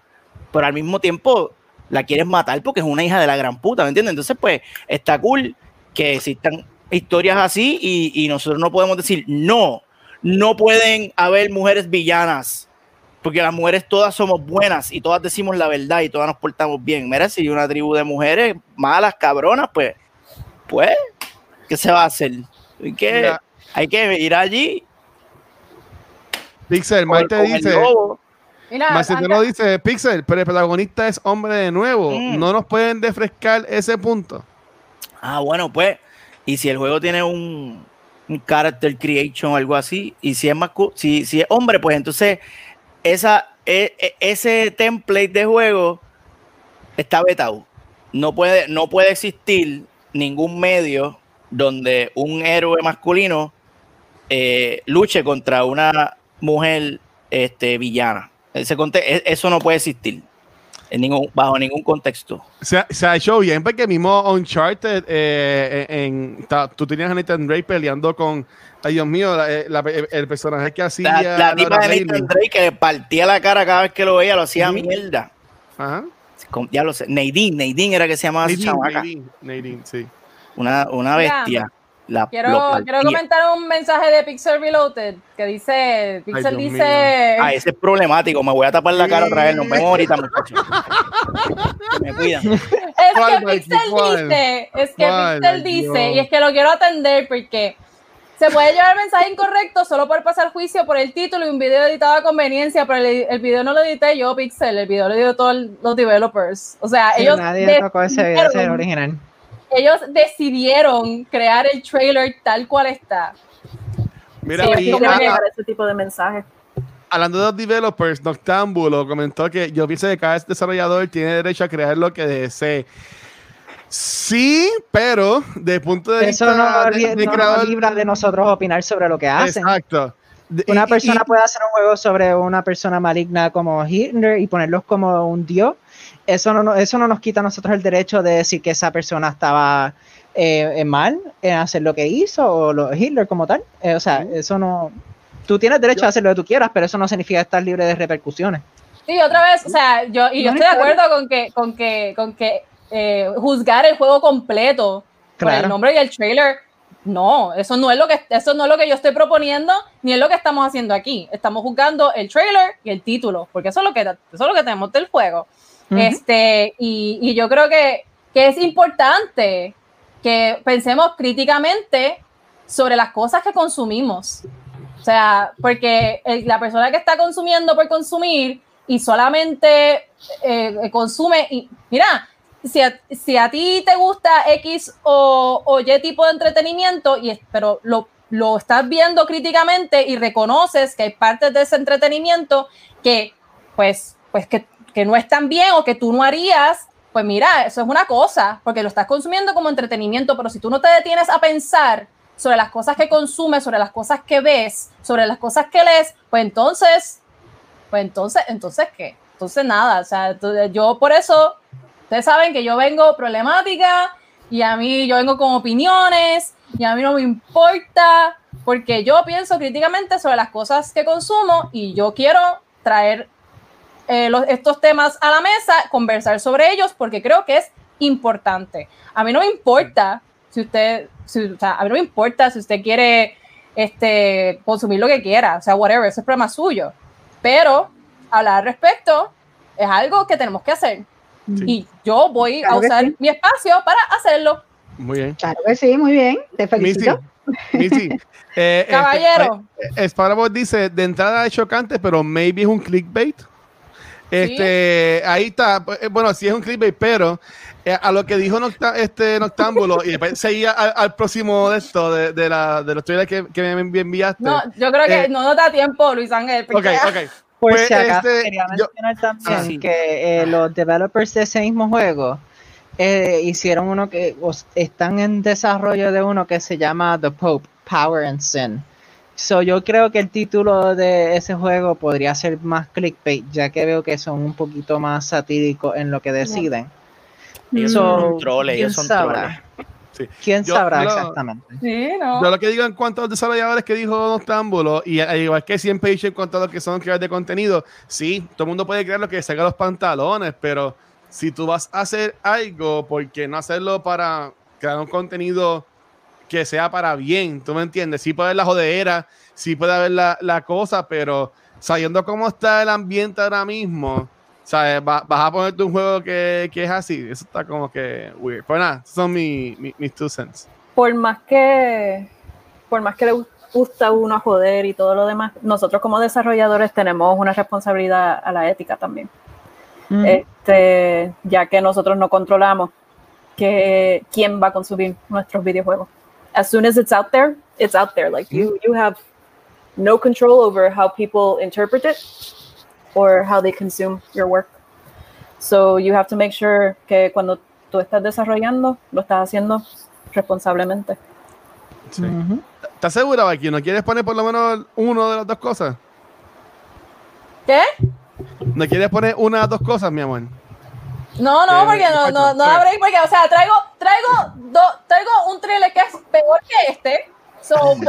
pero al mismo tiempo la quieres matar porque es una hija de la gran puta, ¿me entiendes? Entonces, pues, está cool que existan historias así y, y nosotros no podemos decir, no, no pueden haber mujeres villanas, porque las mujeres todas somos buenas y todas decimos la verdad y todas nos portamos bien. Mira, si hay una tribu de mujeres malas, cabronas, pues, pues, ¿qué se va a hacer? Hay que, hay que ir allí. Pixel, Mike te dice, anda- dice, Pixel, pero el protagonista es hombre de nuevo. Mm. No nos pueden refrescar ese punto. Ah, bueno, pues, y si el juego tiene un, un character creation o algo así, y si es mascu- si, si es hombre, pues entonces esa, e- e- ese template de juego está vetado. No puede, no puede existir ningún medio donde un héroe masculino eh, luche contra una mujer este, villana. Ese e- eso no puede existir en ningún, bajo ningún contexto. Se, ha- se ha hecho bien porque mismo Uncharted, eh, en, ta- tú tenías a Nathan Drake peleando con, ay Dios mío, la- eh, la- el, el personaje que hacía La, la tipa de. Nathan Drake que le partía la cara cada vez que lo veía, lo hacía mierda. Ajá. Con- ya lo sé. Nadine, Nadine era que se llamaba esa Nadine, chamaca. Nadine, Nadine, sí. Una, una bestia. La Quiero, quiero comentar un mensaje de Pixel Reloaded que dice, Pixel dice, Ah, ese es problemático. Me voy a tapar la cara otra vez. Nos vemos ahorita, muchachos. Me cuidan. es ¿Cuál, que? Pixel dice, es que. Pixel dice, y es que lo quiero atender porque se puede llevar mensaje incorrecto solo por pasar juicio por el título y un video editado a conveniencia, pero el, el video no lo edité yo, Pixel, el video lo editó todos los developers. O sea, ellos, Nadie tocó ese video, ese original. Ellos decidieron crear el trailer tal cual está. Mira, Sí, y a- ese tipo de mensajes. hablando de los developers, Noctambulo comentó que yo pienso que cada desarrollador tiene derecho a crear lo que desee. Sí, pero de punto de Eso vista no, de- de no nos libra de nosotros opinar sobre lo que hacen. Exacto. Una y- persona y- puede hacer un juego sobre una persona maligna como Hitler y ponerlos como un dios. Eso no, eso no nos quita a nosotros el derecho de decir que esa persona estaba eh, eh, mal en hacer lo que hizo o lo, Hitler como tal. Eh, o sea, eso no. Tú tienes derecho a hacer lo que tú quieras, pero eso no significa estar libre de repercusiones. Sí, otra vez, o sea, yo, y yo No estoy de acuerdo con que, con que, con que eh, juzgar el juego completo por el Claro. nombre y el trailer, no, eso no es lo que eso no es lo que yo estoy proponiendo, ni es lo que estamos haciendo aquí. Estamos juzgando el trailer y el título, porque eso es lo que, eso es lo que tenemos del juego. Este, y, yo creo que, que es importante que pensemos críticamente sobre las cosas que consumimos. O sea, porque la persona que está consumiendo por consumir y solamente eh, consume, y mira, si a, si a ti te gusta X o, o Y tipo de entretenimiento, y, pero lo, lo estás viendo críticamente y reconoces que hay partes de ese entretenimiento que, pues, pues que, que no están bien o que tú no harías, pues mira, eso es una cosa, porque lo estás consumiendo como entretenimiento, pero si tú no te detienes a pensar sobre las cosas que consumes, sobre las cosas que ves, sobre las cosas que lees, pues entonces, pues entonces, entonces qué? Entonces nada, o sea, yo por eso, ustedes saben que yo vengo problemática y a mí yo vengo con opiniones y a mí no me importa porque yo pienso críticamente sobre las cosas que consumo y yo quiero traer eh, los- estos temas a la mesa, conversar sobre ellos porque creo que es importante. A mí no me importa si usted, si- o sea, a mí no me importa si usted quiere este, consumir lo que quiera, o sea, whatever, ese es problema suyo. Pero hablar al respecto es algo que tenemos que hacer. Y yo voy Claro a usar sí. mi espacio para hacerlo. Muy bien. Claro que sí, muy bien. Te felicito. Missy, eh, este, Caballero. eh, Sparrow dice, de entrada es chocante, pero maybe es un clickbait. Este, ahí está, eh, bueno, sí es un clickbait, pero eh, a lo que dijo Nocta- este Noctámbulo, y después seguía al, al próximo de esto, de, de, la, de los trailers que, que me envi- enviaste. No, yo creo que Eh, no nos da tiempo, Luis Ángel. ok, porque- ok. Por Pues, si acaso, este, quería yo- mencionar también Ah, sí. que eh, los developers de ese mismo juego eh, hicieron uno que están en desarrollo de uno que se llama The Pope, Power and Sin. So, yo creo que el título de ese juego podría ser más clickbait, ya que veo que son un poquito más satíricos en lo que deciden. Ellos So, son troles, ellos ¿quién son sabrá? troles. Sí. ¿Quién Yo sabrá lo- exactamente? Sí, no. Yo lo que digo en cuanto a los desarrolladores que dijo Noctámbulo, y al igual que siempre he dicho en cuanto a lo que son creadores de contenido, sí, todo el mundo puede crear lo que salga los pantalones, pero si tú vas a hacer algo, ¿por qué no hacerlo para crear un contenido que sea para bien? ¿Tú me entiendes? Sí puede haber la jodera, sí puede haber la, la cosa, pero sabiendo cómo está el ambiente ahora mismo, ¿sabes? Va- vas a ponerte un juego que, que es así, eso está como que weird. Pues nada, son mi- mi- mis two cents. por más que por más que le gusta a uno a joder y todo lo demás, nosotros como desarrolladores tenemos una responsabilidad a la ética también. Mm. Este, ya que nosotros no controlamos que quién va a consumir nuestros videojuegos. As soon as it's out there, it's out there. Like you you have no control over how people interpret it or how they consume your work. So you have to make sure que cuando tú estás desarrollando, lo estás haciendo responsablemente. Sí. ¿Estás segura, Baki? ¿No quieres poner por lo menos uno de las dos cosas? ¿Qué? ¿No quieres poner una de las dos cosas, mi amor? No, no, porque no, no, no da break, porque, o sea, traigo, traigo, do- traigo un trailer que es peor que este. So, podemos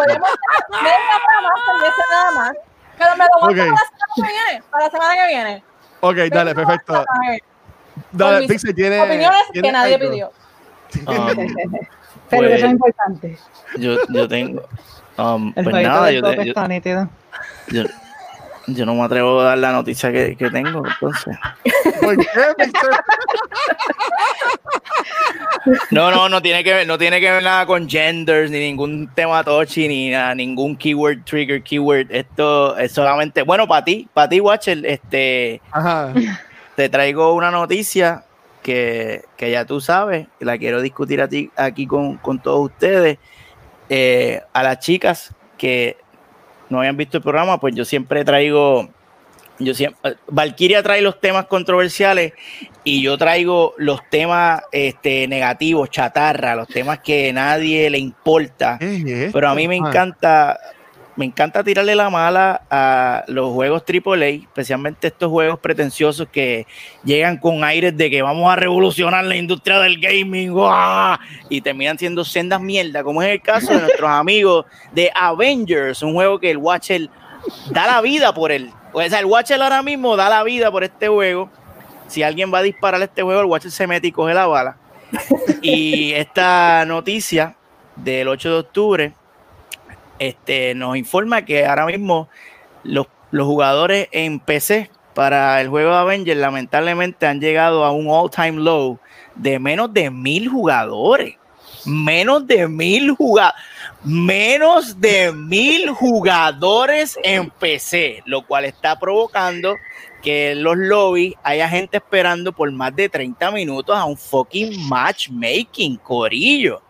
media hora más, vez nada más. Pero me lo voy Ok. para la semana que viene. Para la semana que viene. Ok, dale, Vengo perfecto. Dale, Pixel tiene. Opiniones tiene que nadie algo. pidió. Um, Pero pues, eso es importante. yo, yo tengo. um, El pues nada, yo, te- yo- yo no me atrevo a dar la noticia que, que tengo, entonces. ¿Por qué? No, no, no tiene que ver, no tiene que ver nada con genders, ni ningún tema touchy, ni nada, ningún keyword, trigger, keyword. Esto es solamente, bueno, para ti, para ti, Watcher, este, Ajá. te traigo una noticia que, que ya tú sabes, la quiero discutir a ti, aquí con, con todos ustedes. Eh, a las chicas que no habían visto el programa, pues yo siempre traigo, yo siempre, Valkyria trae los temas controversiales y yo traigo los temas este, negativos, chatarra, los temas que nadie le importa. Pero a mí me Ah. encanta, me encanta tirarle la mala a los juegos AAA, especialmente estos juegos pretenciosos que llegan con aires de que vamos a revolucionar la industria del gaming ¡guau! y terminan siendo sendas mierda, como es el caso de nuestros amigos de Avengers, un juego que el Watcher da la vida por él. O sea, el Watcher ahora mismo da la vida por este juego. Si alguien va a disparar este juego, el Watcher se mete y coge la bala. Y esta noticia del 8 de octubre este, nos informa que ahora mismo los, los jugadores en PC para el juego de Avengers lamentablemente han llegado a un all-time low de menos de mil jugadores. Menos de mil jugadores. Menos de mil jugadores en PC, lo cual está provocando que en los lobbies haya gente esperando por más de 30 minutos a un fucking matchmaking, corillo.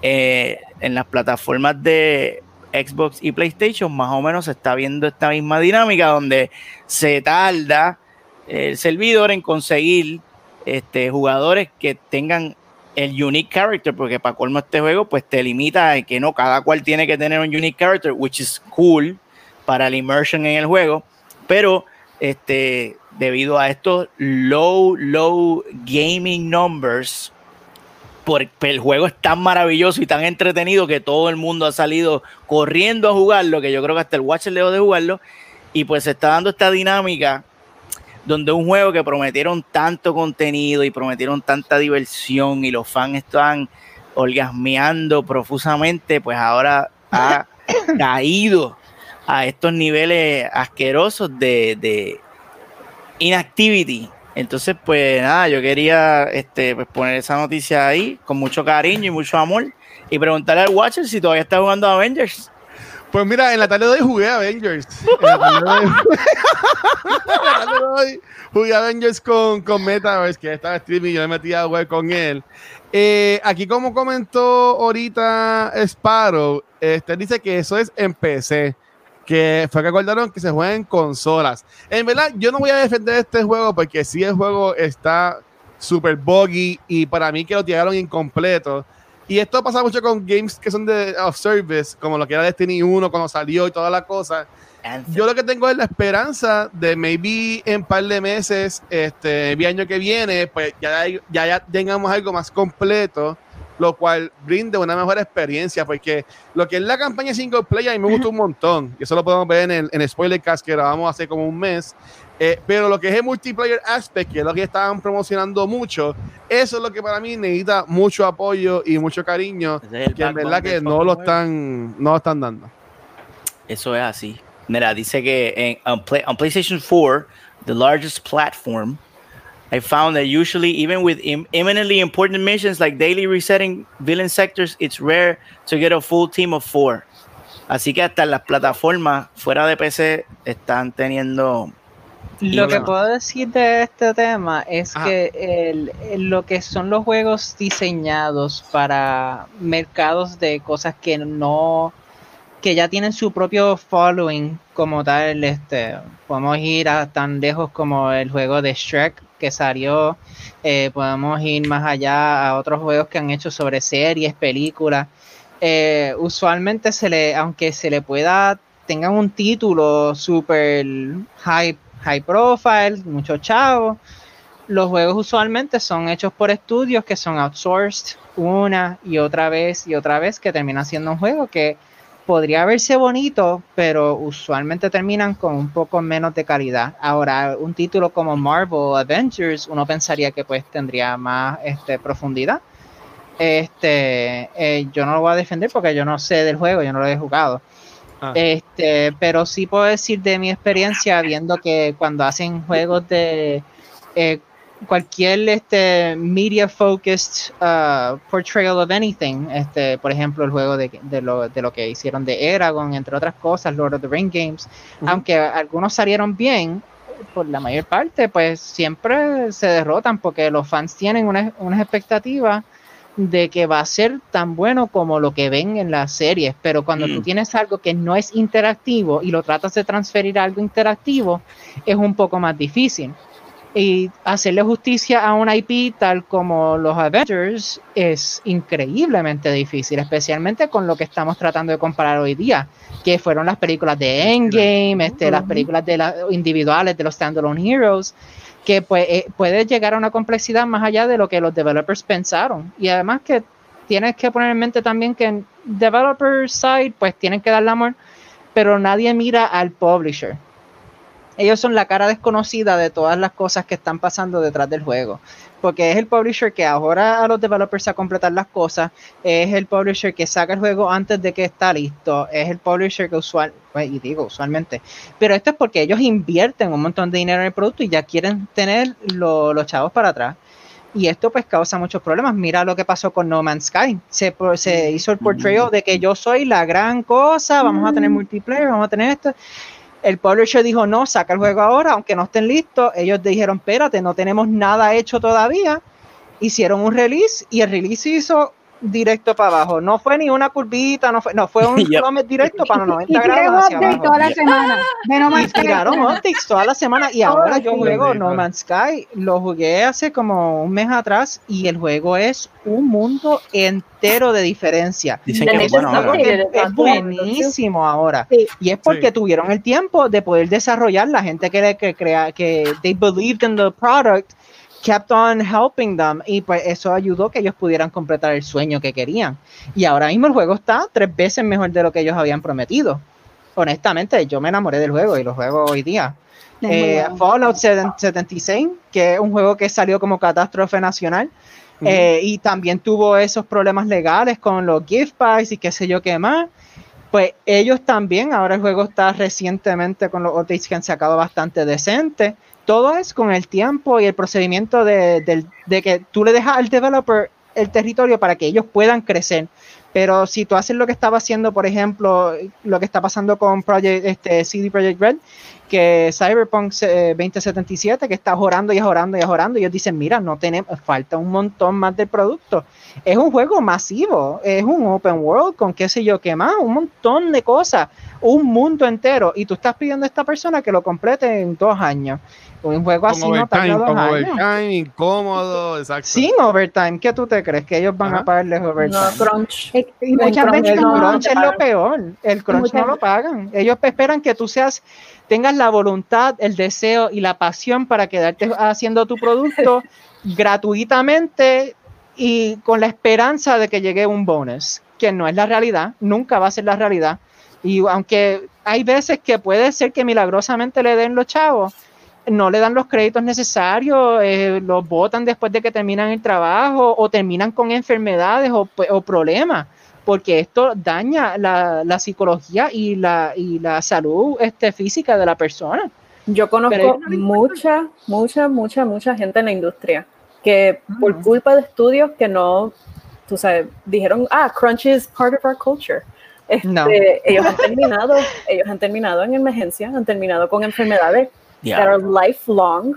Eh, en las plataformas de Xbox y PlayStation, más o menos se está viendo esta misma dinámica donde se tarda el servidor en conseguir este, jugadores que tengan el unique character, porque para colmo este juego, pues te limita a que no, cada cual tiene que tener un unique character, which is cool para la immersion en el juego, pero este, debido a estos low, low gaming numbers, porque el juego es tan maravilloso y tan entretenido que todo el mundo ha salido corriendo a jugarlo, que yo creo que hasta el Watcher lejos de jugarlo, y pues se está dando esta dinámica donde un juego que prometieron tanto contenido y prometieron tanta diversión y los fans están orgasmeando profusamente, pues ahora ha caído a estos niveles asquerosos de, de inactivity. Entonces, pues nada, yo quería este, pues, poner esa noticia ahí con mucho cariño y mucho amor y preguntarle al Watcher si todavía está jugando a Avengers. Pues mira, en la tarde de hoy jugué Avengers. En la tarde de hoy, jugué Avengers con, con Metaverse, que estaba streaming y yo me metí a jugar con él. Eh, aquí, como comentó ahorita Sparrow, este, dice que eso es en PC. Que fue que acordaron que se juega en consolas. En verdad, yo no voy a defender este juego porque sí el juego está super buggy y para mí que lo tiraron incompleto. Y esto pasa mucho con games que son de of service, como lo que era Destiny 1 cuando salió y toda la cosa. Yo lo que tengo es la esperanza de maybe en par de meses, este maybe año que viene, pues ya, ya, ya tengamos algo más completo, lo cual brinde una mejor experiencia, porque lo que es la campaña single player a mí me gusta un montón, y eso lo podemos ver en el, en spoiler cast que grabamos hace como un mes, Eh, pero lo que es el multiplayer aspect, que es lo que estaban promocionando mucho, eso es lo que para mí necesita mucho apoyo y mucho cariño, es que en verdad que no lo están, no lo están dando. Eso es así. Mira, dice que en on, Play- on PlayStation 4, the largest platform, I found that usually, even with im- imminently important missions like daily resetting villain sectors, it's rare to get a full team of four. Así que hasta las plataformas fuera de PC están teniendo. Lo que puedo decir de este tema es Ajá. que el- el- lo que son los juegos diseñados para mercados de cosas que no que ya tienen su propio following como tal, este podemos ir a tan lejos como el juego de Shrek que salió, eh, podemos ir más allá a otros juegos que han hecho sobre series, películas. Eh, usualmente se le, aunque se le pueda tengan un título super high, high profile, mucho chavo. Los juegos usualmente son hechos por estudios que son outsourced una y otra vez y otra vez, que termina siendo un juego que podría verse bonito, pero usualmente terminan con un poco menos de calidad. Ahora, un título como Marvel Avengers, uno pensaría que pues tendría más este, profundidad. Este, eh, yo no lo voy a defender porque yo no sé del juego, yo no lo he jugado. Ah. Este, pero sí puedo decir de mi experiencia viendo que cuando hacen juegos de eh, cualquier este media focused uh, portrayal of anything, este, por ejemplo, el juego de, de, lo, de lo que hicieron de Eragon, entre otras cosas, Lord of the Ring Games, aunque algunos salieron bien, por la mayor parte, pues siempre se derrotan porque los fans tienen unas, unas expectativas de que va a ser tan bueno como lo que ven en las series, pero cuando tú Mm. tienes algo que no es interactivo y lo tratas de transferir a algo interactivo, es un poco más difícil. Y hacerle justicia a una IP tal como los Avengers es increíblemente difícil, especialmente con lo que estamos tratando de comparar hoy día, que fueron las películas de Endgame, este, las películas de las individuales de los standalone heroes, que pues, eh, puede llegar a una complejidad más allá de lo que los developers pensaron. Y además que tienes que poner en mente también que en developer side pues tienen que darle amor, pero nadie mira al publisher. Ellos son la cara desconocida de todas las cosas que están pasando detrás del juego. Porque es el publisher que ahora a los developers a completar las cosas, es el publisher que saca el juego antes de que está listo, es el publisher que usual, pues, y digo usualmente, pero esto es porque ellos invierten un montón de dinero en el producto y ya quieren tener lo- los chavos para atrás. Y esto pues causa muchos problemas. Mira lo que pasó con No Man's Sky. Se, se hizo el portrayal de que yo soy la gran cosa, vamos a tener multiplayer, vamos a tener esto. El publisher dijo, no, saca el juego ahora, aunque no estén listos. Ellos dijeron, espérate, no tenemos nada hecho todavía. Hicieron un release y el release se hizo directo para abajo. No fue ni una curvita, no fue, no, fue un Yep. directo para los Y 90 tiré grados hacia abajo. toda la semana. De No Y Man's Sky. tiraron optics toda la semana y ahora yo sí. juego. No Man's Sky. Lo jugué hace como un mes atrás y el juego es un mundo entero de diferencia. Dicen que es bueno. Es, es buenísimo ahora. Sí. Y es porque Sí. tuvieron el tiempo de poder desarrollar la gente que, que crea que they believed in the product kept on helping them y pues eso ayudó que ellos pudieran completar el sueño que querían. Y ahora mismo el juego está tres veces mejor de lo que ellos habían prometido. Honestamente, yo me enamoré del juego y lo juego hoy día. Eh, bueno. Fallout 76, que es un juego que salió como catástrofe nacional, eh, y también tuvo esos problemas legales con los gift packs y qué sé yo qué más. Pues ellos también, ahora el juego está recientemente con los updates que han sacado bastante decente. Todo es con el tiempo y el procedimiento de, que tú le dejas al developer el territorio para que ellos puedan crecer. Pero si tú haces lo que estaba haciendo, por ejemplo, lo que está pasando con Project, este, CD Projekt Red, que Cyberpunk eh, 2077, que está orando y orando y orando, y ellos dicen, mira, no tenemos, falta un montón más del producto. Es un juego masivo, es un open world con qué sé yo qué más, un montón de cosas, un mundo entero, y tú estás pidiendo a esta persona que lo complete en dos años. Un juego Con así no tarda overtime, dos con años. overtime, incómodo, exacto. Sin overtime, ¿qué tú te crees? Que ellos van Ajá. a pagarles overtime. No, crunch. Eh, Y muchas crunch, veces El no, crunch es lo peor. El crunch no lo pagan. Ellos esperan que tú seas, tengas la voluntad, el deseo y la pasión para quedarte haciendo tu producto gratuitamente y con la esperanza de que llegue un bonus, que no es la realidad, nunca va a ser la realidad. Y aunque hay veces que puede ser que milagrosamente le den los chavos, no le dan los créditos necesarios, eh, los votan después de que terminan el trabajo o terminan con enfermedades o, o problemas, porque esto daña la, la psicología y la, y la salud este, física de la persona. Yo conozco no mucha, mucha, mucha, mucha gente en la industria que por Mm. culpa de estudios que no, tú sabes, dijeron, ah, crunch is part of our culture. Este, No. Ellos han terminado, ellos han terminado en emergencia, han terminado con enfermedades Ya. that are lifelong,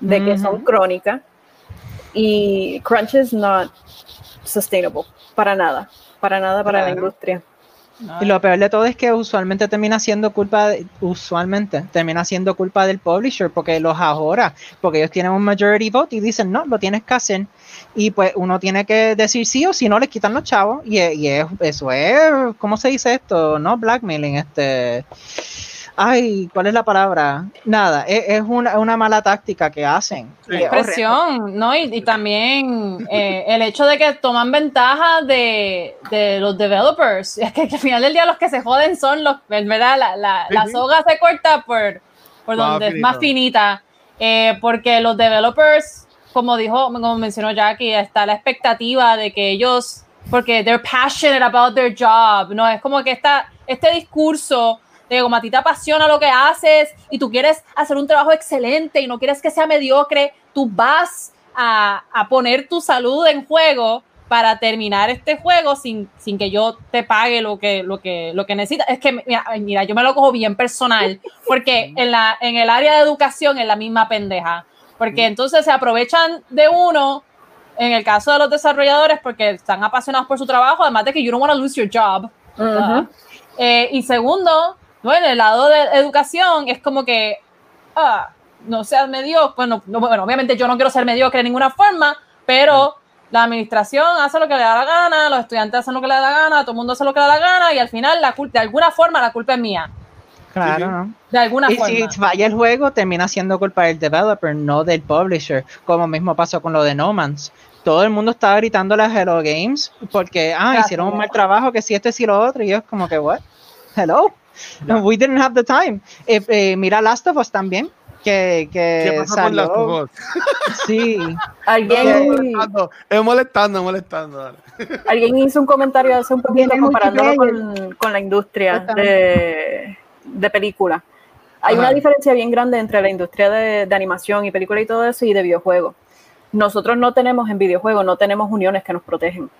de que son Ujú. crónicas, y crunch is not sustainable, para nada, para nada para la industria. Y lo peor de todo es que usualmente termina siendo culpa, de- usualmente termina siendo culpa del publisher porque los ahora, porque ellos tienen un majority vote y dicen no, lo tienes que hacer. Y pues uno tiene que decir sí o si no, les quitan los chavos. Y, y es- eso es, ¿cómo se dice esto? No blackmailing, este. Ay, ¿cuál es la palabra? Nada, es, es una, una mala táctica que hacen. Sí. Es presión, ¿no? Y, y también eh, el hecho de que toman ventaja de, de los developers. Es que, que al final del día los que se joden son los, en verdad, la, la, Sí, la sí. soga se corta por, por Más donde es finito. más finita. Eh, porque los developers como dijo, como mencionó Jackie, está la expectativa de que ellos, porque they're passionate about their job, ¿no? Es como que está este discurso de como a ti te apasiona lo que haces y tú quieres hacer un trabajo excelente y no quieres que sea mediocre, tú vas a, a poner tu salud en juego para terminar este juego sin, sin que yo te pague lo que, lo que, lo que necesitas. Es que, mira, mira, yo me lo cojo bien personal, porque en, la, en el área de educación es la misma pendeja, porque entonces se aprovechan de uno, en el caso de los desarrolladores, porque están apasionados por su trabajo, además de que you don't want to lose your job. ¿verdad? Eh, y segundo, bueno, el lado de educación es como que, ah, no seas mediocre, bueno, no, bueno, obviamente yo no quiero ser mediocre de ninguna forma, pero la administración hace lo que le da la gana, los estudiantes hacen lo que le da la gana, todo el mundo hace lo que le da la gana y al final, la culpa, de alguna forma, la culpa es mía. Claro, ¿no? De alguna Y forma. si falla el juego, termina siendo culpa del developer, no del publisher, como mismo pasó con lo de No Man's. Todo el mundo estaba gritando las Hello Games porque, ah, Gracias. hicieron un mal trabajo, que si esto y si lo otro, y yo como que, what? Hello? We didn't have the time. Eh, eh, mira Last of Us también, que, que ¿Qué pasa con las salió- dos? Sí, Es Alguien, molestando, es molestando, es molestando. dale. alguien hizo un comentario hace un poquito comparándolo con, con la industria de, de película. Hay Ajá. una diferencia bien grande entre la industria de, de animación y película y todo eso y de videojuegos. Nosotros no tenemos en videojuegos, no tenemos uniones que nos protegen.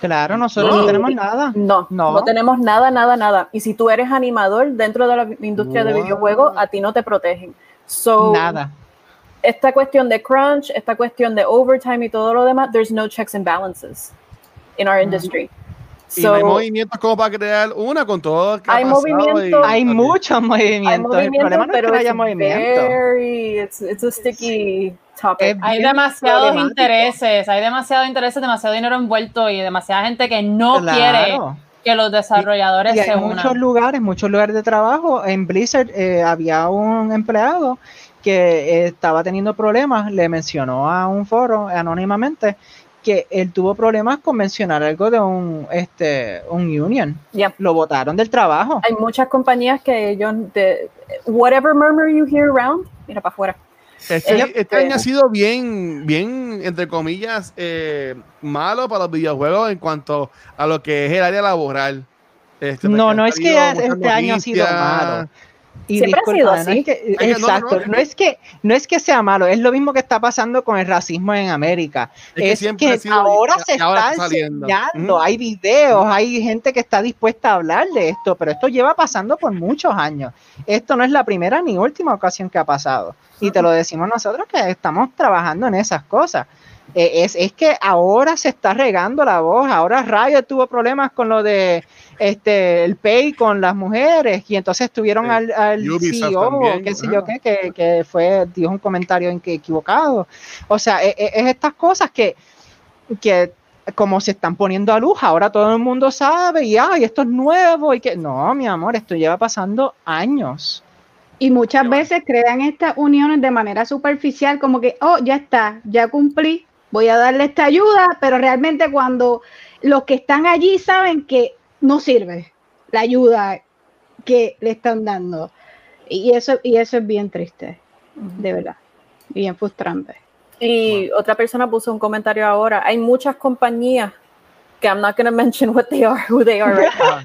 Claro, nosotros no, No. tenemos nada. No, no, No. tenemos nada, nada, nada. Y si tú eres animador dentro de la industria de Wow. videojuegos, a ti no te protegen. So, Nada. esta cuestión de crunch, esta cuestión de overtime y todo lo demás, there's no checks and balances in our industry. Y no hay So, movimientos como para crear una con todo. que ha Hay pasado movimiento. y- Hay muchos movimientos. hay el movimiento, problema no es que pero no haya it's movimiento. very, it's, it's a sticky topic. Hay demasiados intereses, hay demasiados intereses, demasiado dinero envuelto y demasiada gente que no quiere Claro. que los desarrolladores Y se hay unan. muchos lugares, muchos lugares de trabajo. En Blizzard eh, había un empleado que estaba teniendo problemas, le mencionó a un foro anónimamente que él tuvo problemas con mencionar algo de un este un union. Yeah. Lo votaron del trabajo. Hay muchas compañías que ellos, de, whatever murmur you hear around, mira para afuera. Este, este año ha sido bien, bien, entre comillas, eh, malo para los videojuegos en cuanto a lo que es el área laboral. Este, No, no ha es que este año ha sido malo. Y Siempre ha sido disculpa, así. No es que, no, exacto, no, no, es que no es que sea malo, es lo mismo que está pasando con el racismo en América. Es que Es que, siempre ha sido- ahora se ahora está enseñando, hay videos, hay gente que está dispuesta a hablar de esto, pero esto lleva pasando por muchos años. Esto no es la primera ni última ocasión que ha pasado. Y te lo decimos nosotros que estamos trabajando en esas cosas. Eh, es, es que ahora se está regando la voz, ahora Riot tuvo problemas con lo de este el pay con las mujeres y entonces tuvieron Sí. al, al CEO, qué sé yo qué, que, que fue, dijo un comentario en que equivocado. O sea, e- e- es, estas cosas que, que como se están poniendo a luz, ahora todo el mundo sabe y ay, esto es nuevo y que no, mi amor, esto lleva pasando años. Y muchas veces crean estas uniones de manera superficial, como que, oh, ya está, ya cumplí, voy a darle esta ayuda, pero realmente cuando los que están allí saben que no sirve la ayuda que le están dando. Y eso, y eso es bien triste, de verdad, bien frustrante. Y otra persona puso un comentario ahora. Hay muchas compañías que I'm not going to mention what they are, who they are, right now,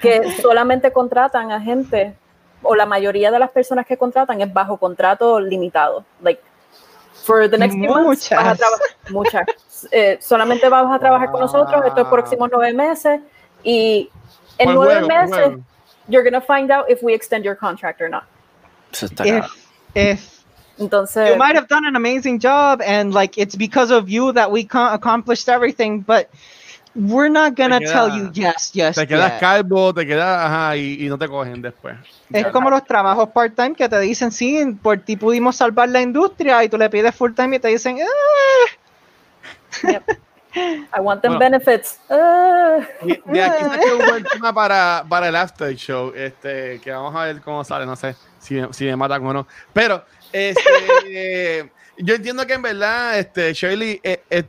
que solamente contratan a gente o la mayoría de las personas que contratan es bajo contrato limitado. Like for the next few months, vas a Muchas. trabajar muchas. Eh, solamente vas a trabajar con nosotros estos próximos nueve meses y en Por nueve juego, meses juego. you're going to find out if we extend your contract or not. Eso está If, if Entonces, you might have done an amazing job and like it's because of you that we accomplished everything, but we're not gonna queda- tell you yes, yes, Te quedas yes. calvo, te quedas, ajá, y, y no te cogen después. Es Ya. como los trabajos part-time que te dicen, sí, por ti pudimos salvar la industria y tú le pides full-time y te dicen, "Ah". I want them Bueno. benefits. Ah. Y De aquí saqué un buen tema para, para el after show, este, que vamos a ver cómo sale, no sé si, si me matan o no. Pero este, yo entiendo que en verdad, este, Shirley, eh, eh,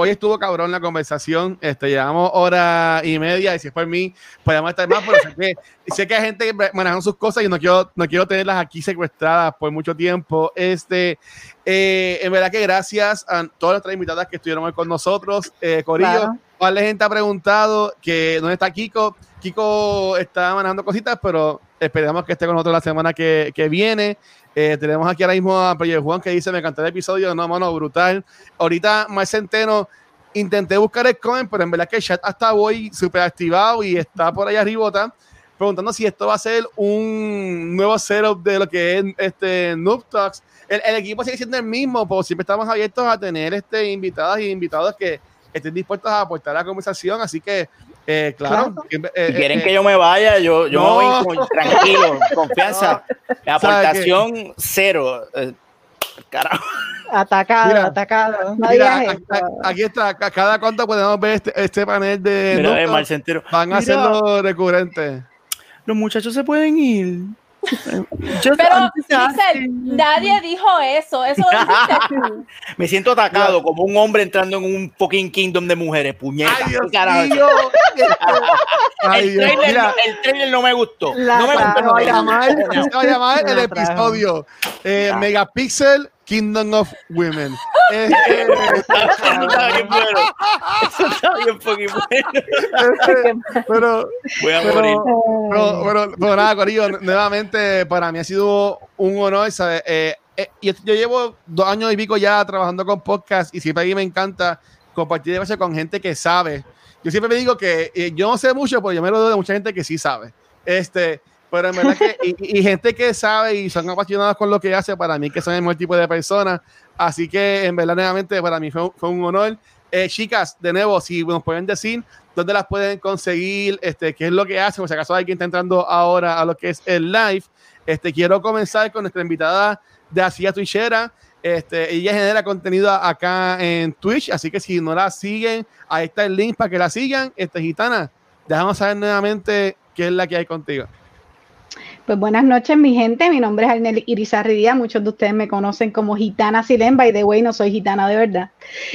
hoy estuvo cabrón la conversación. Este, llevamos hora y media y si es por mí, podemos estar más, pero sé que, sé que hay gente que manejan sus cosas y no quiero, no quiero tenerlas aquí secuestradas por mucho tiempo. Este, eh, en verdad que gracias a todas nuestras invitadas que estuvieron hoy con nosotros. Eh, Corillo, claro. la gente ha preguntado que dónde está Kiko. Kiko está manejando cositas, pero esperamos que esté con nosotros la semana que, que viene. Eh, tenemos aquí ahora mismo a Player Juan que dice: Me encantó el episodio, no, mano, brutal. Ahorita, más Centeno, intenté buscar el comment, pero en verdad que el chat hasta hoy súper activado y está por ahí arriba, preguntando si esto va a ser un nuevo setup de lo que es este Noob Talks. El, el equipo sigue siendo el mismo, pues siempre estamos abiertos a tener este, invitadas y invitados que estén dispuestos a aportar a la conversación, así que eh, claro. claro. Eh, si quieren eh, que yo me vaya, yo, yo no. me voy con, tranquilo, confianza. La aportación cero. Carajo. Atacado, mira, atacado. No mira, aquí está, cada cuánto podemos ver este, este panel de. Mira, no, Van a hacerlo recurrente. Los muchachos se pueden ir. Yo Pero, nadie dijo eso. Eso lo dijiste tú. Me siento atacado como un hombre entrando en un fucking kingdom de mujeres. Puñeta. Ay, Dios mío. Ay, el, trailer, no, el, trailer, no me gustó. La no me gustó. Va a llamar el episodio eh, Megapixel Kingdom of Women. Está bien bueno. Eso está bien fucking bueno. pero, Voy a pero, morir. pero, pero, pero, nada, Corillo, nuevamente para mí ha sido un honor, ¿sabes? Eh, eh, yo, yo llevo dos años y pico ya trabajando con podcast y siempre a mí me encanta compartir de con gente que sabe. Yo siempre me digo que eh, yo no sé mucho, pero yo me lo doy de mucha gente que sí sabe. Este, pero en verdad que, y, y, gente que sabe y son apasionados con lo que hace, para mí que son el mejor tipo de personas. Así que en verdad, nuevamente, para mí fue, fue un honor. Eh, chicas, de nuevo, si nos pueden decir dónde las pueden conseguir, este, qué es lo que hacen, o si acaso alguien está entrando ahora a lo que es el live. Este, quiero comenzar con nuestra invitada de Asia Twitchera. Este, ella genera contenido acá en Twitch, así que si no la siguen, ahí está el link para que la sigan. Este, Gitana, dejamos saber nuevamente qué es la que hay contigo. Pues buenas noches, mi gente. Mi nombre es Arnel Irizarry Díaz. Muchos de ustedes me conocen como Gitana Silén. By the way, no soy gitana de verdad.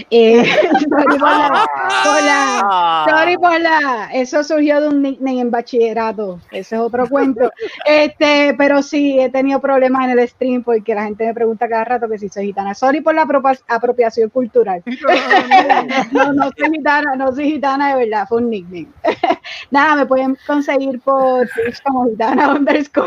Eh, sorry por la, por la, sorry por la. Eso surgió de un nickname en bachillerato. Ese es otro cuento. Este, pero sí, he tenido problemas en el stream porque la gente me pregunta cada rato que si soy gitana. Sorry por la apropiación cultural. no, no soy gitana, no soy gitana de verdad. Fue un nickname. Nada, me pueden conseguir por Twitch como gitana underscore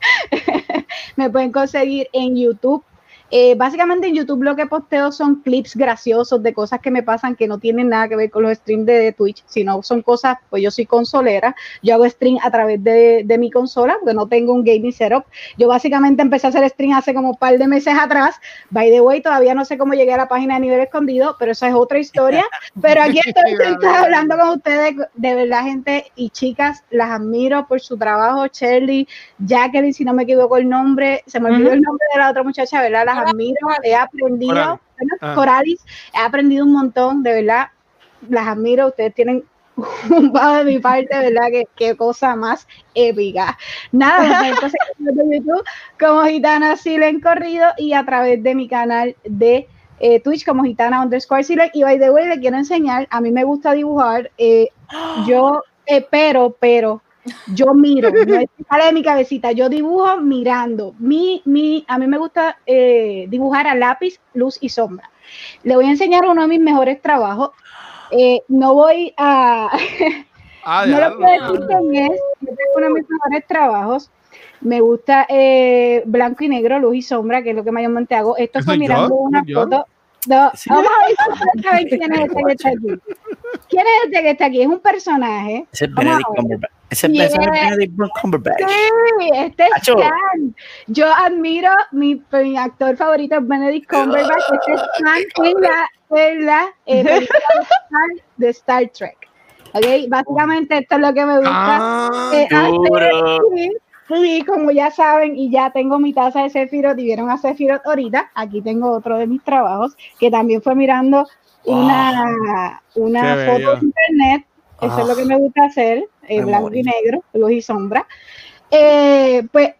Me pueden conseguir en YouTube. Eh, básicamente en YouTube lo que posteo son clips graciosos de cosas que me pasan que no tienen nada que ver con los streams de, de Twitch, sino son cosas, pues yo soy consolera, yo hago stream a través de, de, mi consola, porque no tengo un gaming setup. Yo básicamente empecé a hacer stream hace como un par de meses atrás. By the way, todavía no sé cómo llegué a la página de nivel escondido, pero esa es otra historia. Pero aquí estoy, estoy hablando con ustedes, de verdad, gente y chicas, las admiro por su trabajo, Shirley, Jacqueline, si no me equivoco el nombre, se me olvidó uh -huh. el nombre de la otra muchacha, ¿verdad? Las admiro, he aprendido, Coralis. Ah. Coralis, he aprendido un montón, de verdad, las admiro, ustedes tienen un pago de mi parte, ¿verdad? Qué, qué cosa más épica. Nada, entonces de YouTube como Gitana Silen Corrido y a través de mi canal de eh, Twitch como Gitana underscore Silen. Y by the way, le quiero enseñar, a mí me gusta dibujar, eh, yo, eh, pero, pero, yo miro, no sale de mi cabecita, yo dibujo mirando. Mi, mi, a mí me gusta eh, dibujar a lápiz, luz y sombra. Le voy a enseñar uno de mis mejores trabajos. Eh, no voy a... Ah, no lo puedo decir quién es, yo tengo uno de mis mejores trabajos. Me gusta eh, blanco y negro, luz y sombra, que es lo que mayormente hago. Esto fue mirando yo? una ¿Yo? foto. No, sí. Vamos a ver quién es este que está aquí. ¿Quién es este que está aquí? Es un personaje. Es el Benedict Cumberbatch. Es el Yeah. Benedict Cumberbatch. Sí, este es. Stan. Yo admiro, mi, mi actor favorito es Benedict Cumberbatch. Este es Stan en la, en la eh, de Star- Trek. ¿Ok? Básicamente esto es lo que me gusta. Ah, eh, duro. hacer. Sí, Sí, como ya saben, y ya tengo mi taza de Sephiroth y vieron a Sephiroth ahorita. Aquí tengo otro de mis trabajos, que también fue mirando una, una Qué foto de internet. Eso es lo que me gusta hacer, eh, blanco y negro, luz y sombra. Eh, pues,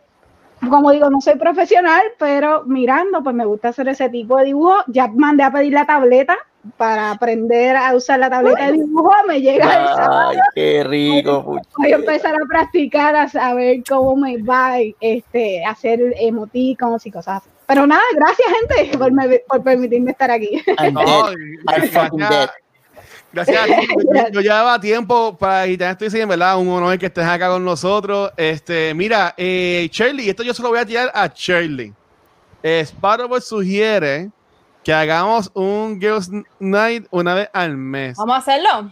como digo, no soy profesional, pero mirando, pues me gusta hacer ese tipo de dibujo. Ya mandé a pedir la tableta para aprender a usar la tableta de dibujo, me llega el sábado. Ay, qué rico. puch- Voy a empezar a practicar, a saber cómo me va este, hacer emoticons y cosas así. Pero nada, gracias gente por, me- por permitirme estar aquí. I'm No, dead. I'm fucking dead. Gracias, gracias a ti. Yo, llevaba tiempo para y te estoy diciendo, ¿verdad? Un honor que estés acá con nosotros. Este, mira, eh, Shirley, esto yo se lo voy a tirar a Shirley. Eh, Sparrow sugiere que hagamos un Girls Night una vez al mes. Vamos a hacerlo.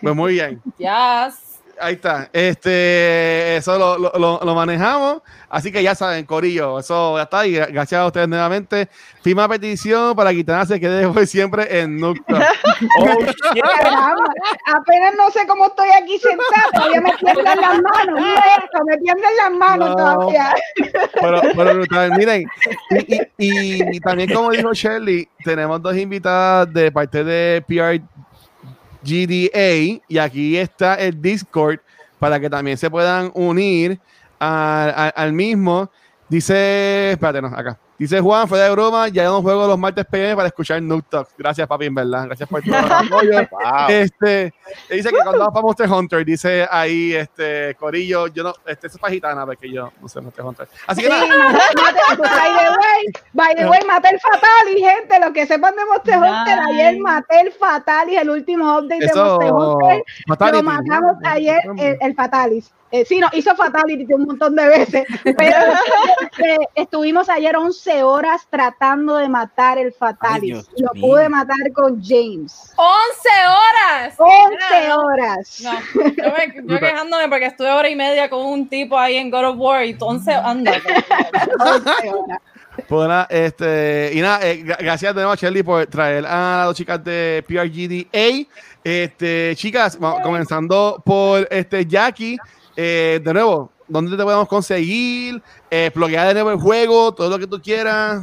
Pues muy bien. Yes. Ahí está. Este, eso lo, lo- lo- lo manejamos. Así que ya saben, Corillo, eso ya está. Y gracias a ustedes nuevamente. Firma petición para se quede por siempre en Nukta. Oh, apenas no sé cómo estoy aquí sentada, todavía me tiemblan las manos. Mira esto, me tiemblan las manos No. todavía. Pero, pero brutal, miren. Y, y- y- y también, como dijo Shirley, tenemos dos invitadas de parte de PR GDA. Y aquí está el Discord para que también se puedan unir al, al- al mismo. Dice, espérate, acá. Dice Juan, fue de broma, ya no juego los martes PM para escuchar Noob Talk. Gracias, papi, en verdad. Gracias por todo el apoyo. Wow. Este, dice que cuando para Monster Hunter, dice ahí, este, Corillo, yo no, este, eso es para gitana, porque yo no sé Monster Hunter. Así que Sí, nada, mate- by the way, by the way, maté el Fatalis, gente. Los que sepan de Monster Hunter, Nice. ayer maté el Fatalis, el último update de Monster Hunter. Fatality. Lo matamos ayer el, el Fatalis. Eh, sí, no, hizo Fatality un montón de veces, pero eh, estuvimos ayer 11 horas tratando de matar el Fatalis. Dios Lo mío. pude matar con James. 11 horas. 11 Ah, horas. No, yo, me- yo quejándome porque estuve hora y media con un tipo ahí en God of War y entonces anda. 11 horas. Pues nada, este, y nada, eh, gra- gracias de nuevo, Shelly, por traer a las dos chicas de PRGDA. Este, chicas, vamos- comenzando por este Jackie, eh, de nuevo, ¿dónde te podemos conseguir? Eh, de nuevo el juego, todo lo que tú quieras.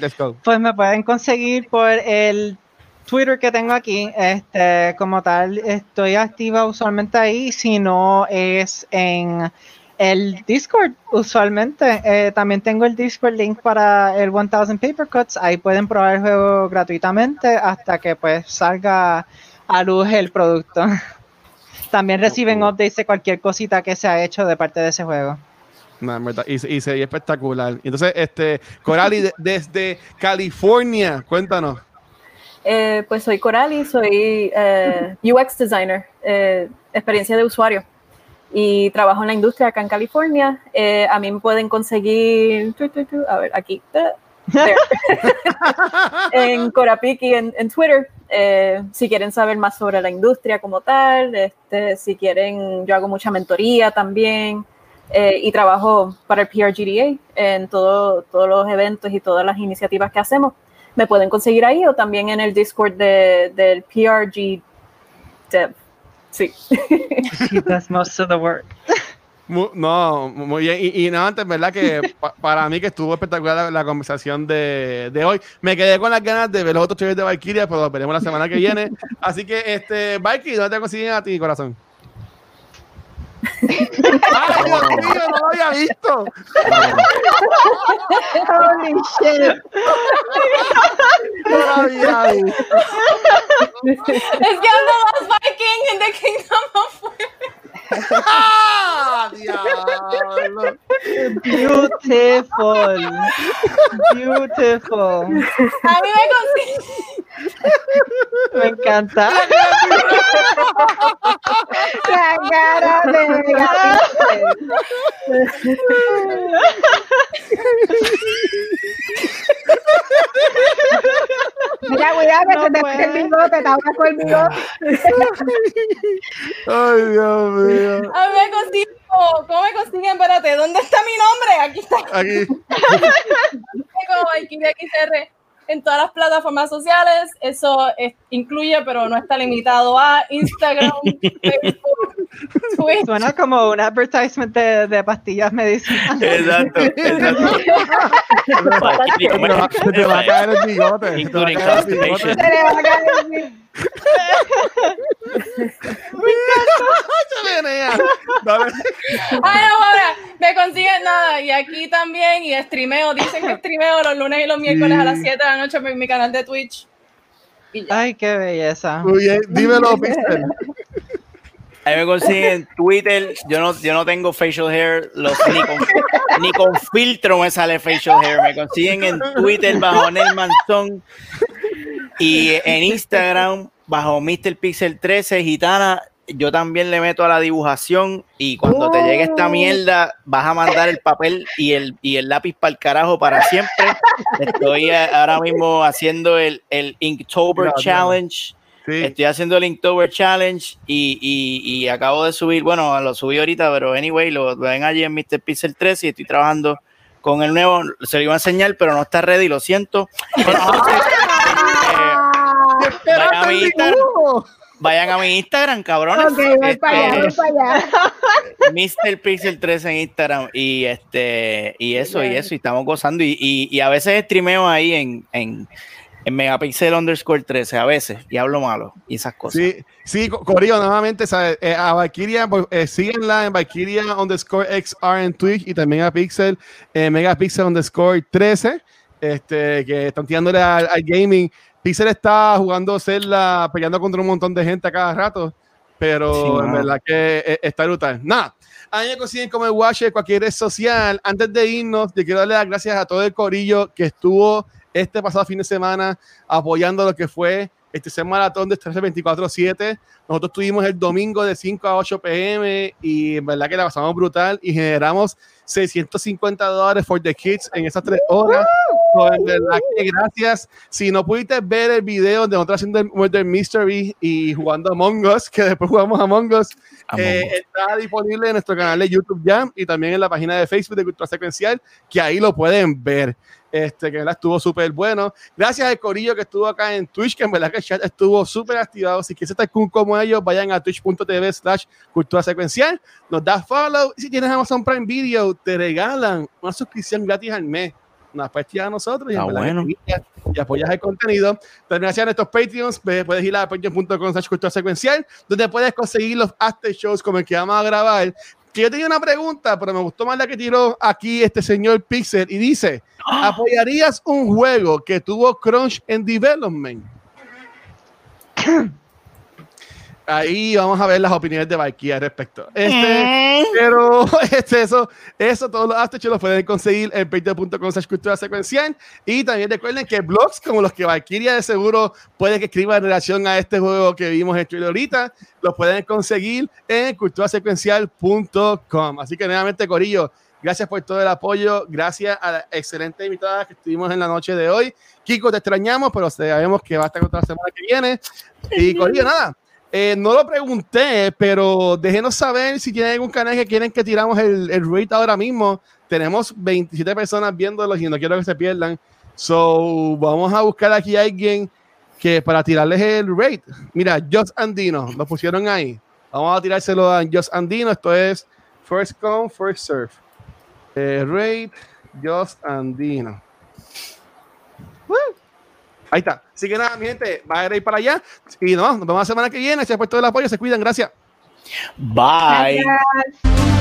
Let's go. Pues me pueden conseguir por el Twitter que tengo aquí. Este, como tal, estoy activa usualmente ahí, si no es en el Discord, usualmente. Eh, también tengo el Discord link para el 1000 Paper Cuts. Ahí pueden probar el juego gratuitamente hasta que pues salga a luz el producto. También reciben updates de cualquier cosita que se ha hecho de parte de ese juego. No, en verdad, y, se- y se ve espectacular. Entonces, este, Corali, de- desde California, cuéntanos. Eh, pues soy Corali, soy eh, UX designer, eh, experiencia de usuario y trabajo en la industria acá en California. Eh, a mí me pueden conseguir, tu, tu, tu, a ver, aquí, en Corapiki en, en Twitter. Eh, si quieren saber más sobre la industria como tal, este, si quieren, yo hago mucha mentoría también. eh, y trabajo para el PRGDA en todo, todos los eventos y todas las iniciativas que hacemos me pueden conseguir ahí o también en el Discord de, del PRG Dev. Sí. He does most of the work. No, muy bien. Y, y nada, antes, ¿verdad? Que pa- para mí que estuvo espectacular la, la conversación de, de hoy. Me quedé con las ganas de ver los otros trailers de Valkyria, pero los veremos la semana que viene. Así que, este, Valkyrie, ¿dónde te consiguen a ti, corazón? ¡Ay, Dios mío! ¡No lo había visto! Holy shit. ¡No lo había visto! Es que ando más Viking en The Kingdom of Women. ¡Ah, diablo! Beautiful. Beautiful. A mí me. Me encanta. La cara de Mira, cuidado que No se te el bigote, te con el bigote. ¡Ay, Dios mío! A consiguen. ¿Cómo me consiguen? Espérate, ¿dónde está mi nombre? Aquí está. Aquí. XR en todas las plataformas sociales. Eso es- incluye, pero no está limitado a Instagram, Facebook, Suena como un advertisement de, de pastillas medicinales. Exacto, exacto. Se te va- a caer el bigote. se te va a Including caer el bigote. constipation. Se le va a caer el. Dale. Ay, no, ahora me consiguen nada. Y aquí también, y streameo, dicen que streameo los lunes y los miércoles a las 7 de la noche en mi canal de Twitch. Ay, qué belleza. Muy bien, dímelo, Pixel. Ahí me consiguen Twitter. Yo no, yo no tengo facial hair. Los, ni, con, ni con filtro me sale facial hair. Me consiguen en Twitter bajo Nelman Song y en Instagram bajo Mr. Pixel 13 Gitana. Yo también le meto a la dibujación y cuando te llegue esta mierda vas a mandar el papel y el, y el lápiz para el carajo para siempre. Estoy eh, ahora mismo haciendo el, el Inktober. Challenge. Sí. Estoy haciendo el Inktober Challenge y, y, y acabo de subir, bueno, lo subí ahorita, pero anyway, lo, lo ven allí en Mr. Pixel 13 y estoy trabajando con el nuevo, se lo iba a enseñar, pero no está ready, lo siento. Entonces, eh, vayan, a mi Instagram, vayan a mi Instagram, cabrones. Ok, voy Este, para allá, voy para allá. Mr. Pixel 13 en Instagram y este y eso y eso y estamos gozando y, y, y a veces streameo ahí en, en, en Megapixel underscore 13 a veces y hablo malo y esas cosas. Sí, sí, Co- Corillo, nuevamente, ¿sabes? Eh, a Valkyria, pues, eh, síguenla en Valkyria underscore XR en Twitch y también a Pixel, eh, Megapixel underscore 13, este, que están tirándole al, al gaming. Pixel está jugando Zelda, peleando contra un montón de gente a cada rato, pero Sí, en verdad que eh, está brutal. Nada. A mí me consiguen como el Watcher, cualquier red social. Antes de irnos, yo quiero darle las gracias a todo el corillo que estuvo este pasado fin de semana apoyando lo que fue este es el maratón de 13-24-7. Nosotros tuvimos el domingo de 5 a 8 pm y en verdad que la pasamos brutal y generamos 650 dólares for the kids en esas tres horas. En verdad que gracias. Si no pudiste ver el video de nosotros haciendo el Murder Mystery y jugando Among Us, que después jugamos Among Us, Among eh, Us. está disponible en nuestro canal de YouTube ya y también en la página de Facebook de Cultura Secuencial, que ahí lo pueden ver. Este, que ¿verdad? estuvo súper bueno. Gracias al Corillo que estuvo acá en Twitch, que en verdad que el chat estuvo súper activado. Si quieres estar cool como ellos, vayan a twitch.tv slash cultura secuencial. Nos da follow. Y si tienes Amazon Prime Video, te regalan una suscripción gratis al mes. Puedes tirar a nosotros y, que bueno. y apoyas el contenido. También gracias a nuestros Patreons, puedes ir a patreon.com secuencial, donde puedes conseguir los after shows como el que vamos a grabar. Que yo tenía una pregunta, pero me gustó más la que tiró aquí este señor Pixel y dice, ¿apoyarías un juego que tuvo crunch en development? Ahí vamos a ver las opiniones de Valkyria al respecto. Este, pero este, eso, eso, todos los after shows los pueden conseguir en patreon.com cultura secuencial. Y también recuerden que blogs como los que Valkyria de seguro puede que escriba en relación a este juego que vimos en trailer ahorita, los pueden conseguir en culturasecuencial.com. Así que nuevamente, Corillo, gracias por todo el apoyo. Gracias a la excelente invitada que estuvimos en la noche de hoy. Kiko, te extrañamos, pero sabemos que va a estar otra semana que viene. Y Corillo, nada. Eh, no lo pregunté, pero déjenos saber si tienen algún canal que quieren que tiramos el, rate ahora mismo. Tenemos 27 personas viéndolos y no quiero que se pierdan. So, vamos a buscar aquí a alguien que para tirarles el rate. Mira, Just Andino, lo pusieron ahí. Vamos a tirárselo a Just Andino. Esto es First Come, First Serve. Eh, rate Just Andino. Woo. Ahí está. Así que nada, mi gente, va a ir para allá. Y no, nos vemos la semana que viene. Gracias por todo el apoyo. Se cuidan. Gracias. Bye. Gracias.